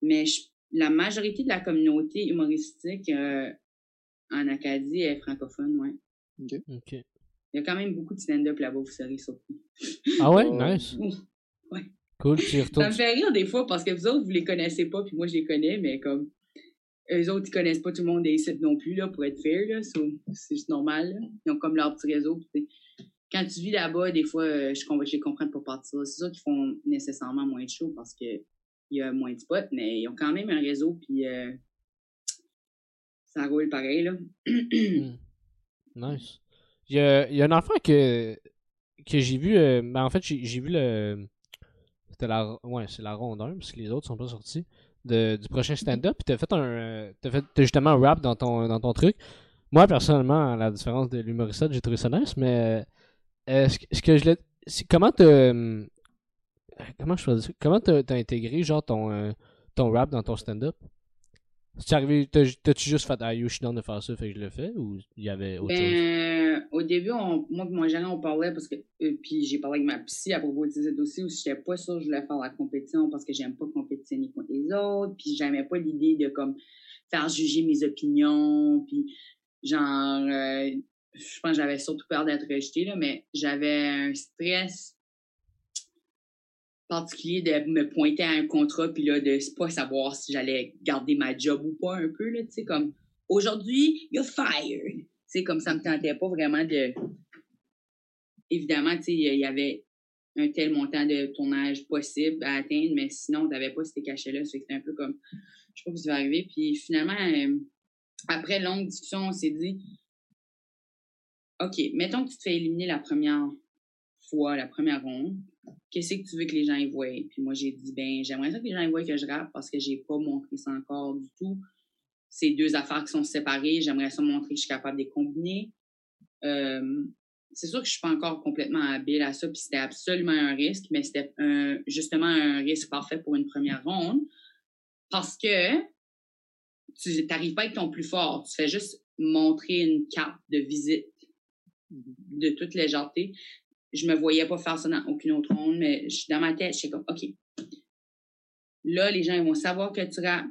Mais je- la majorité de la communauté humoristique euh, en Acadie est francophone, ouais. Ok. Il y a quand même beaucoup de stand-up là-bas, vous serez surpris. Ah ouais, Oh. nice. Cool, tu y Ça retournes. me fait rire des fois parce que vous autres, vous les connaissez pas, puis moi, je les connais, mais comme eux autres, ils connaissent pas tout le monde des sites non plus, là, pour être fair, là. so, c'est juste normal, là. Ils ont comme leur petit réseau. quand tu vis là-bas, des fois, euh, je, je les comprends pour partir. C'est sûr qu'ils font nécessairement moins de shows parce que il y a moins de spots, mais ils ont quand même un réseau, puis euh, ça roule pareil, là. Hmm. *clears throat* Nice. Il y a, y a un enfant que, que j'ai vu. euh, ben en fait, j'ai vu le. C'était la. Ouais, c'est la ronde 1, parce que les autres sont pas sortis. De, du prochain stand-up. Puis t'as fait un. T'as fait justement un rap dans ton, dans ton truc. Moi, personnellement, à la différence de l'humoriste, j'ai trouvé ça mais. euh, ce, ce que je l'ai. Comment t'as. euh, Comment? Comment t'as intégré, genre, ton, euh, ton rap dans ton stand-up? C'est arrivé. t'as- T'as-tu juste fait, ah, yo, je suis dans de faire ça, fait que je le fais? Ou il y avait autre chose? Ben, au début, on, moi et mon gérant, on parlait parce que. euh, puis j'ai parlé avec ma psy à propos de ces dossiers où j'étais pas sûre que je voulais faire la compétition parce que j'aime pas compétitionner contre les autres. Puis j'aimais pas l'idée de comme faire juger mes opinions. Puis genre. euh, je pense que j'avais surtout peur d'être rejetée, là, mais j'avais un stress particulier de me pointer à un contrat puis là de pas savoir si j'allais garder ma job ou pas un peu là tu sais comme aujourd'hui you're fired. Tu sais comme ça me tentait pas vraiment de évidemment tu sais il y avait un tel montant de tournage possible à atteindre mais sinon t'avais pas ces cachets là c'était un peu comme je sais pas ce qui va arriver. Puis finalement euh, après longue discussion on s'est dit ok mettons que tu te fais éliminer la première fois la première ronde qu'est-ce que tu veux que les gens y voient? Puis moi, j'ai dit, ben, j'aimerais ça que les gens y voient que je rappe parce que j'ai pas montré ça encore du tout. C'est deux affaires qui sont séparées. J'aimerais ça montrer que je suis capable de les combiner. Euh, c'est sûr que je suis pas encore complètement habile à ça, puis c'était absolument un risque, mais c'était un- justement un risque parfait pour une première ronde parce que tu n'arrives pas avec ton plus fort. Tu fais juste montrer une carte de visite de toute légèreté je me voyais pas faire ça dans aucune autre ronde, mais je, dans ma tête, j'étais comme, OK. Là, les gens, ils vont savoir que tu rappes.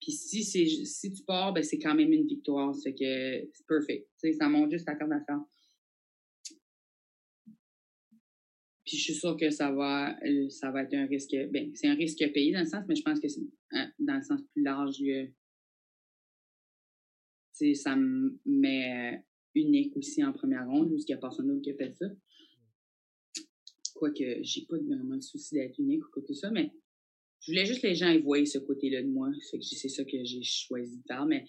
Puis si si tu pars, ben c'est quand même une victoire. C'est que c'est perfect. Ça monte juste la carte d'affaires. Puis je suis sûre que ça va, euh, ça va être un risque. Ben, c'est un risque payé dans le sens, mais je pense que c'est euh, dans le sens plus large. ça me met euh, unique aussi en première ronde, parce qu'il n'y a personne d'autre qui a fait ça. Quoique, j'ai pas vraiment le souci d'être unique ou quoi que ça, mais je voulais juste que les gens y voient ce côté-là de moi. C'est ça que j'ai choisi de faire, mais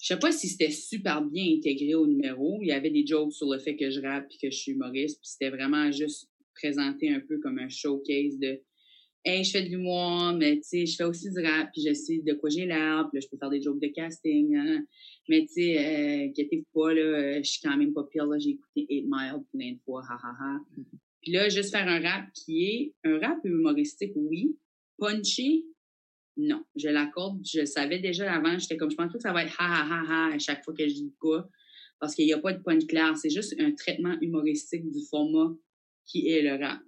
je sais pas si c'était super bien intégré au numéro. Il y avait des jokes sur le fait que je rappe et que je suis humoriste, puis c'était vraiment juste présenté un peu comme un showcase de Hey, je fais de l'humour, mais tu sais, je fais aussi du rap, puis je sais de quoi j'ai l'air, puis je peux faire des jokes de casting. Mais tu sais, euh, inquiétez-vous pas, là, euh, je suis quand même pas pire, là, j'ai écouté 8 Mile plein de fois, ha ha ha. Puis là, juste faire un rap qui est un rap humoristique, oui. Punchy, non. Je l'accorde, je savais déjà avant, j'étais comme, je pense que ça va être ha ha ha ha à chaque fois que je dis quoi, parce qu'il n'y a pas de punch clair, c'est juste un traitement humoristique du format qui est le rap.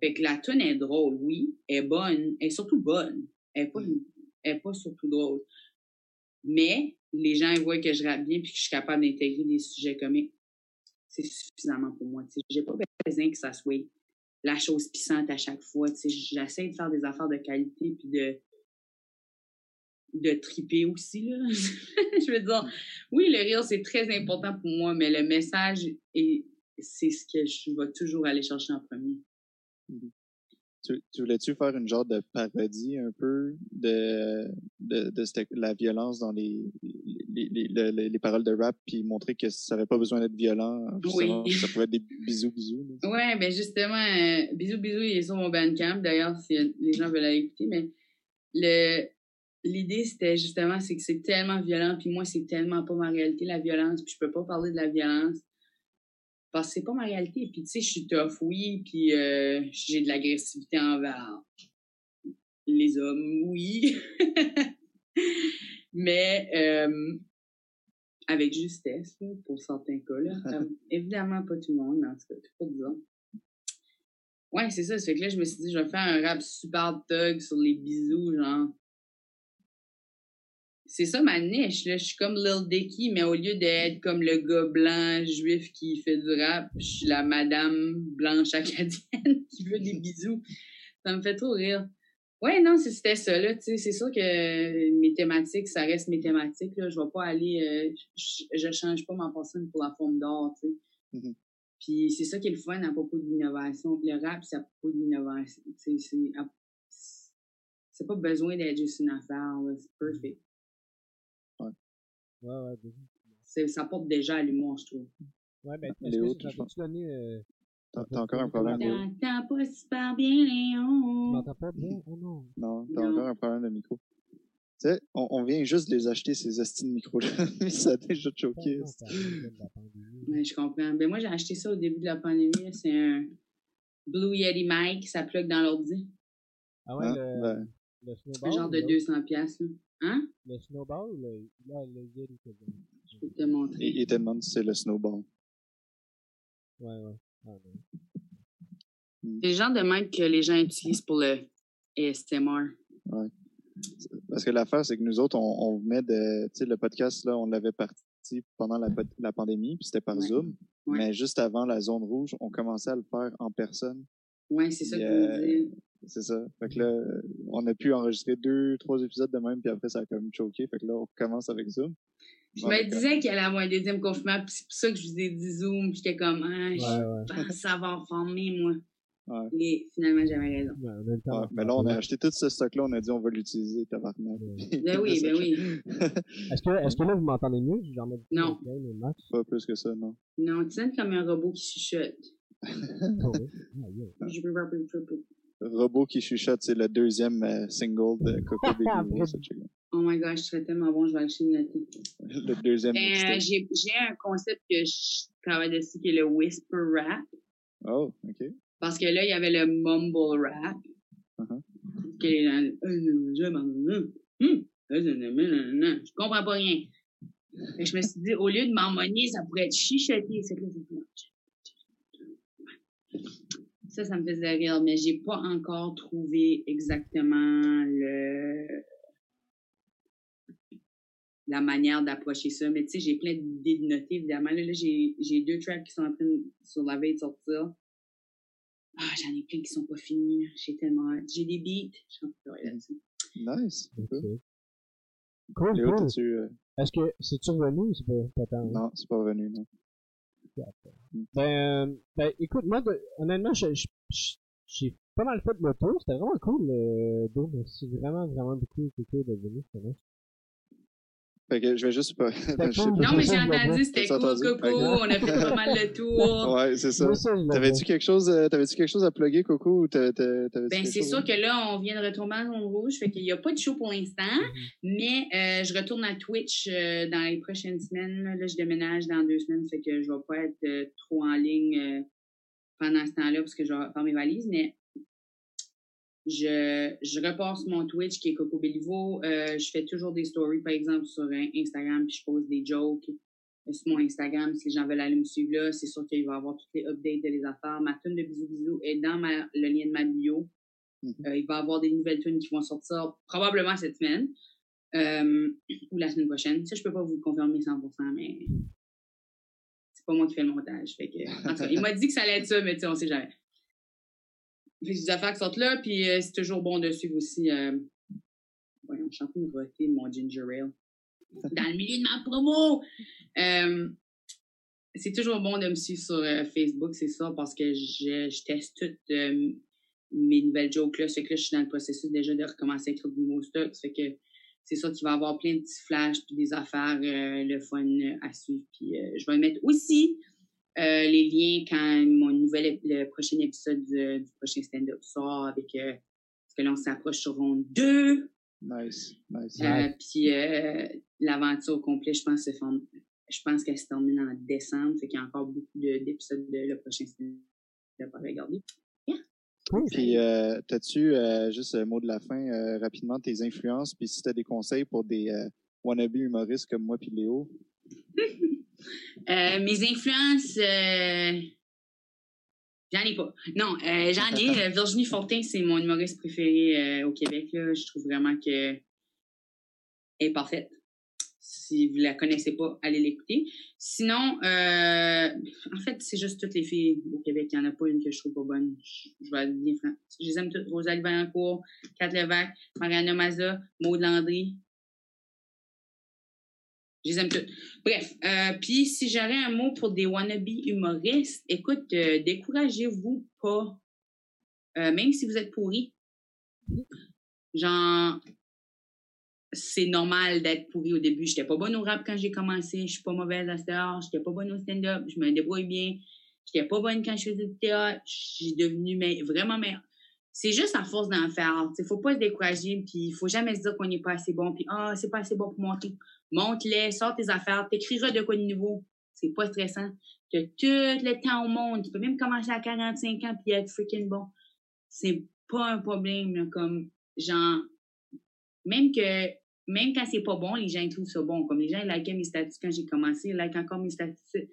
Fait que la tune est drôle, oui, elle est bonne, elle est surtout bonne. Elle est pas, elle est pas surtout drôle. Mais les gens ils voient que je rappe bien puis que je suis capable d'intégrer des sujets comiques. C'est suffisamment pour moi. Sais, j'ai pas besoin que ça soit la chose puissante à chaque fois. J'essaie de faire des affaires de qualité puis de de triper aussi *laughs* je veux dire, oui, le rire c'est très important pour moi, mais le message est c'est ce que je vais toujours aller chercher en premier. Tu, tu voulais-tu faire une genre de parodie un peu de, de, de cette- la violence dans les, les, les, les, les- les paroles de rap, puis montrer que ça n'avait pas besoin d'être violent, Oui. ça pouvait être des bisous bisous. là? Ouais, ben justement, euh, bisous, bisous, il est sur mon bandcamp. D'ailleurs, si les gens veulent aller écouter, mais le l'idée, c'était justement, c'est que c'est tellement violent, puis moi, c'est tellement pas ma réalité, la violence, puis je peux pas parler de la violence. Parce que c'est pas ma réalité. Puis tu sais, je suis tough, oui, puis euh, j'ai de l'agressivité envers les hommes, oui. *laughs* mais euh, avec justesse, pour certains cas. Là. *laughs* Euh, évidemment, pas tout le monde, mais en tout cas, tout pour dire. Ouais, c'est ça. C'est que là, je me suis dit, je vais faire un rap super thug sur les bisous, genre. C'est ça ma niche, là. Je suis comme Lil Dicky, mais au lieu d'être comme le gars blanc juif qui fait du rap, je suis la madame blanche acadienne *laughs* qui veut des bisous. Ça me fait trop rire. Ouais, non, c'était ça, là. Tu sais, c'est sûr que mes thématiques, ça reste mes thématiques, là. Je vais pas aller, euh, je, je change pas ma personne pour la forme d'or, tu sais. Mhm. Puis c'est ça qui est le fun à propos de l'innovation. Le rap, c'est à propos de l'innovation. C'est pas besoin d'être juste une affaire. C'est perfect. Ouais, ouais. C'est- Ça porte déjà à l'humour, je trouve. Ouais, ben, est-ce Léo, que tu euh, T'as t'as encore un problème, Léo? T'entends pas super bien, Léon. m'entends pas bien? Oh non. Non, t'as Non. encore un problème de micro. Tu sais, on, on vient juste de les acheter, ces hosties de micros-là. *laughs* ça a déjà choqué. Oh, de. Ouais, je comprends. Ben, moi, j'ai acheté ça au début de la pandémie. C'est un Blue Yeti Mic, ça plug dans l'ordi. Ah ouais, le, Ben, le snowball? Un genre de ou l'autre? 200 piastres, là. Hein? Le snowball ou le, là, le que j'ai? Je peux te montrer. il, il te demande si c'est le snowball. Ouais, ouais. Ah, non. C'est le genre de mic que les gens utilisent pour le ASMR. Parce que l'affaire, c'est que nous autres, on, on venait de, tu sais, le podcast, là, on l'avait parti pendant la, la pandémie, puis c'était par Ouais. Zoom. Ouais. Mais juste avant la zone rouge, on commençait à le faire en personne. Ouais, c'est ça que Yeah. C'est ça. Fait que là, on a pu enregistrer deux, trois épisodes de même, puis après, ça a comme choqué. Fait que là, on commence avec Zoom. Je me disais qu'il allait avoir un deuxième confinement, puis c'est pour ça que je vous ai dit Zoom, puis j'étais comme, ah, je Ouais, ouais. pense savoir former, moi. Ouais. Et finalement, j'avais raison. Ouais, mais là, on a acheté tout ce stock-là, on a dit on va l'utiliser, tabarnak. Ouais. *laughs* Ben oui, ben oui. *laughs* Est-ce que, que là, vous m'entendez mieux? Non. Pas plus que ça, non. Non, tu sonnes comme un robot qui chuchote. *laughs* Oui. Ah, yeah. Je peux pas plus plus. Robot qui chuchote, c'est le deuxième euh, single de Coco Baby. Oh my gosh, je serais tellement bon, je vais acheter une noter. Le deuxième Ben, euh, j'ai un concept que je travaille dessus qui est le whisper rap. Oh, OK. Parce que là, il y avait le mumble rap. Uh-huh. Gens, euh, je hum, hum, euh, comprends pas rien. Que je me suis dit, au lieu de m'harmonier, ça pourrait être chichoté. Ça, ça me faisait rire, mais j'ai pas encore trouvé exactement le la manière d'approcher ça. Mais tu sais, j'ai plein d'idées de noter, évidemment. Là, là, j'ai j'ai deux tracks qui sont en train de, sur la veille de sortir. Ah, j'en ai plein qui sont pas finis. J'ai tellement hâte. J'ai des beats. Je suis en train de travailler là-dessus. Nice. Ok. Cool. Cool, euh, Est-ce que c'est-tu revenu ou c'est pas, pas tant? Non, c'est pas revenu, non. Ben, euh, ben, écoute, moi, de- honnêtement, je- je- j'ai pas mal fait de moto. C'était vraiment cool, le dos. Merci vraiment, vraiment beaucoup, venu. c'était nice. Fait que je vais juste pas... *laughs* je sais cool. pas. Non, mais j'ai entendu, c'était cool? Coco. On a fait pas mal le tour. *laughs* Ouais, c'est ça. T'avais-tu quelque chose, euh, t'avais-tu quelque chose à plugger, Coco, ou Ben, c'est sûr que là, on vient de retomber en zone rouge, fait qu'il n'y a pas de show pour l'instant, mais euh, je retourne à Twitch euh, dans les prochaines semaines. Là, je déménage dans deux semaines, fait que je vais pas être euh, trop en ligne euh, pendant ce temps-là parce que je vais faire mes valises, mais je, sur mon Twitch qui est Coco Béliveau. Euh, je fais toujours des stories, par exemple, sur euh, Instagram, puis je pose des jokes euh, sur mon Instagram. Si les gens veulent aller me suivre là, c'est sûr qu'il va y avoir toutes les updates de les affaires. Ma tune de bisous bisous est dans ma, le lien de ma bio. Mhm. Euh, il va y avoir des nouvelles tunes qui vont sortir probablement cette semaine euh, ou la semaine prochaine. Ça, je peux pas vous le confirmer 100%, mais c'est pas moi qui fais le montage. Fait que, en tout cas, il m'a dit que ça allait être ça, mais tu sais, on sait jamais. Fait que des affaires qui sortent là, puis euh, c'est toujours bon de suivre aussi. Euh... Voyons, je suis en train de roter mon ginger ale. *laughs* Dans le milieu de ma promo! Euh, c'est toujours bon de me suivre sur euh, Facebook, c'est ça, parce que je, je teste toutes mes nouvelles jokes là. C'est que là, je suis dans le processus déjà de recommencer à écrire de nouveaux stocks. Fait que c'est ça qu'il va y avoir plein de petits flashs puis des affaires, le fun à suivre. Puis je vais mettre aussi les liens quand mon nouvel le prochain épisode du, prochain stand-up sort avec parce que là on s'approche sur ronde 2. Nice, nice. Puis l'aventure au complet, je pense, se forme je pense qu'elle se termine en décembre, fait qu'il y a encore beaucoup d'épisodes de, le prochain à regarder. Yeah. Puis, euh, t'as-tu, euh, juste un mot de la fin, euh, rapidement, tes influences, puis si t'as des conseils pour des euh, wannabe humoristes comme moi puis Léo? *laughs* mes influences, j'en ai pas. Non, j'en ai. Virginie Fortin, c'est mon humoriste préféré au Québec. Je trouve vraiment que est parfaite. Si vous la connaissez pas, allez l'écouter. Sinon, euh, en fait, c'est juste toutes les filles au Québec. Il n'y en a pas une que je trouve pas bonne. Je, vais bien. Je les aime toutes. Rosalie Valancourt, Kat Levac, Mariana Maza, Maud Landry. Je les aime toutes. Bref, euh, puis si j'avais un mot pour des wannabe humoristes, écoute, euh, découragez-vous pas. même si vous êtes pourris. Genre, c'est normal d'être pourri au début. J'étais pas bonne au rap quand j'ai commencé. Je suis pas mauvaise à heure. J'étais pas bonne au stand-up. Je me débrouille bien. J'étais pas bonne quand je faisais du théâtre. J'ai devenu mais, vraiment meilleure. C'est juste à force d'en faire. Il faut pas se décourager. Puis il faut jamais se dire qu'on n'est pas assez bon. Puis ah, c'est pas assez bon pour monter. Monte-les, sors tes affaires. T'écriras de quoi de nouveau. C'est pas stressant. Tu as tout le temps au monde. Tu peux même commencer à 45 ans puis être freaking bon. C'est pas un problème. comme genre même que même quand c'est pas bon, les gens trouvent ça bon. Comme les gens likaient mes statuts quand j'ai commencé, ils like encore mes statuts.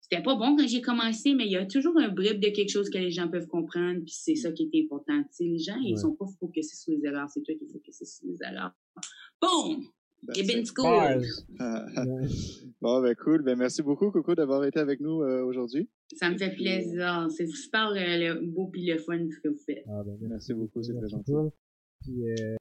C'était pas bon quand j'ai commencé, mais il y a toujours un bribe de quelque chose que les gens peuvent comprendre, puis c'est ça qui est important. les gens, ils sont pas focusés sur les erreurs, c'est toi qui es focusé sur les erreurs. Boom! Been school! *laughs* bon, ben cool. Ben merci beaucoup, Coco, d'avoir été avec nous euh, aujourd'hui. Ça me fait plaisir. C'est super euh, beau et le fun ce que vous faites. Ah, ben, merci beaucoup, c'est très gentil. Puis, euh,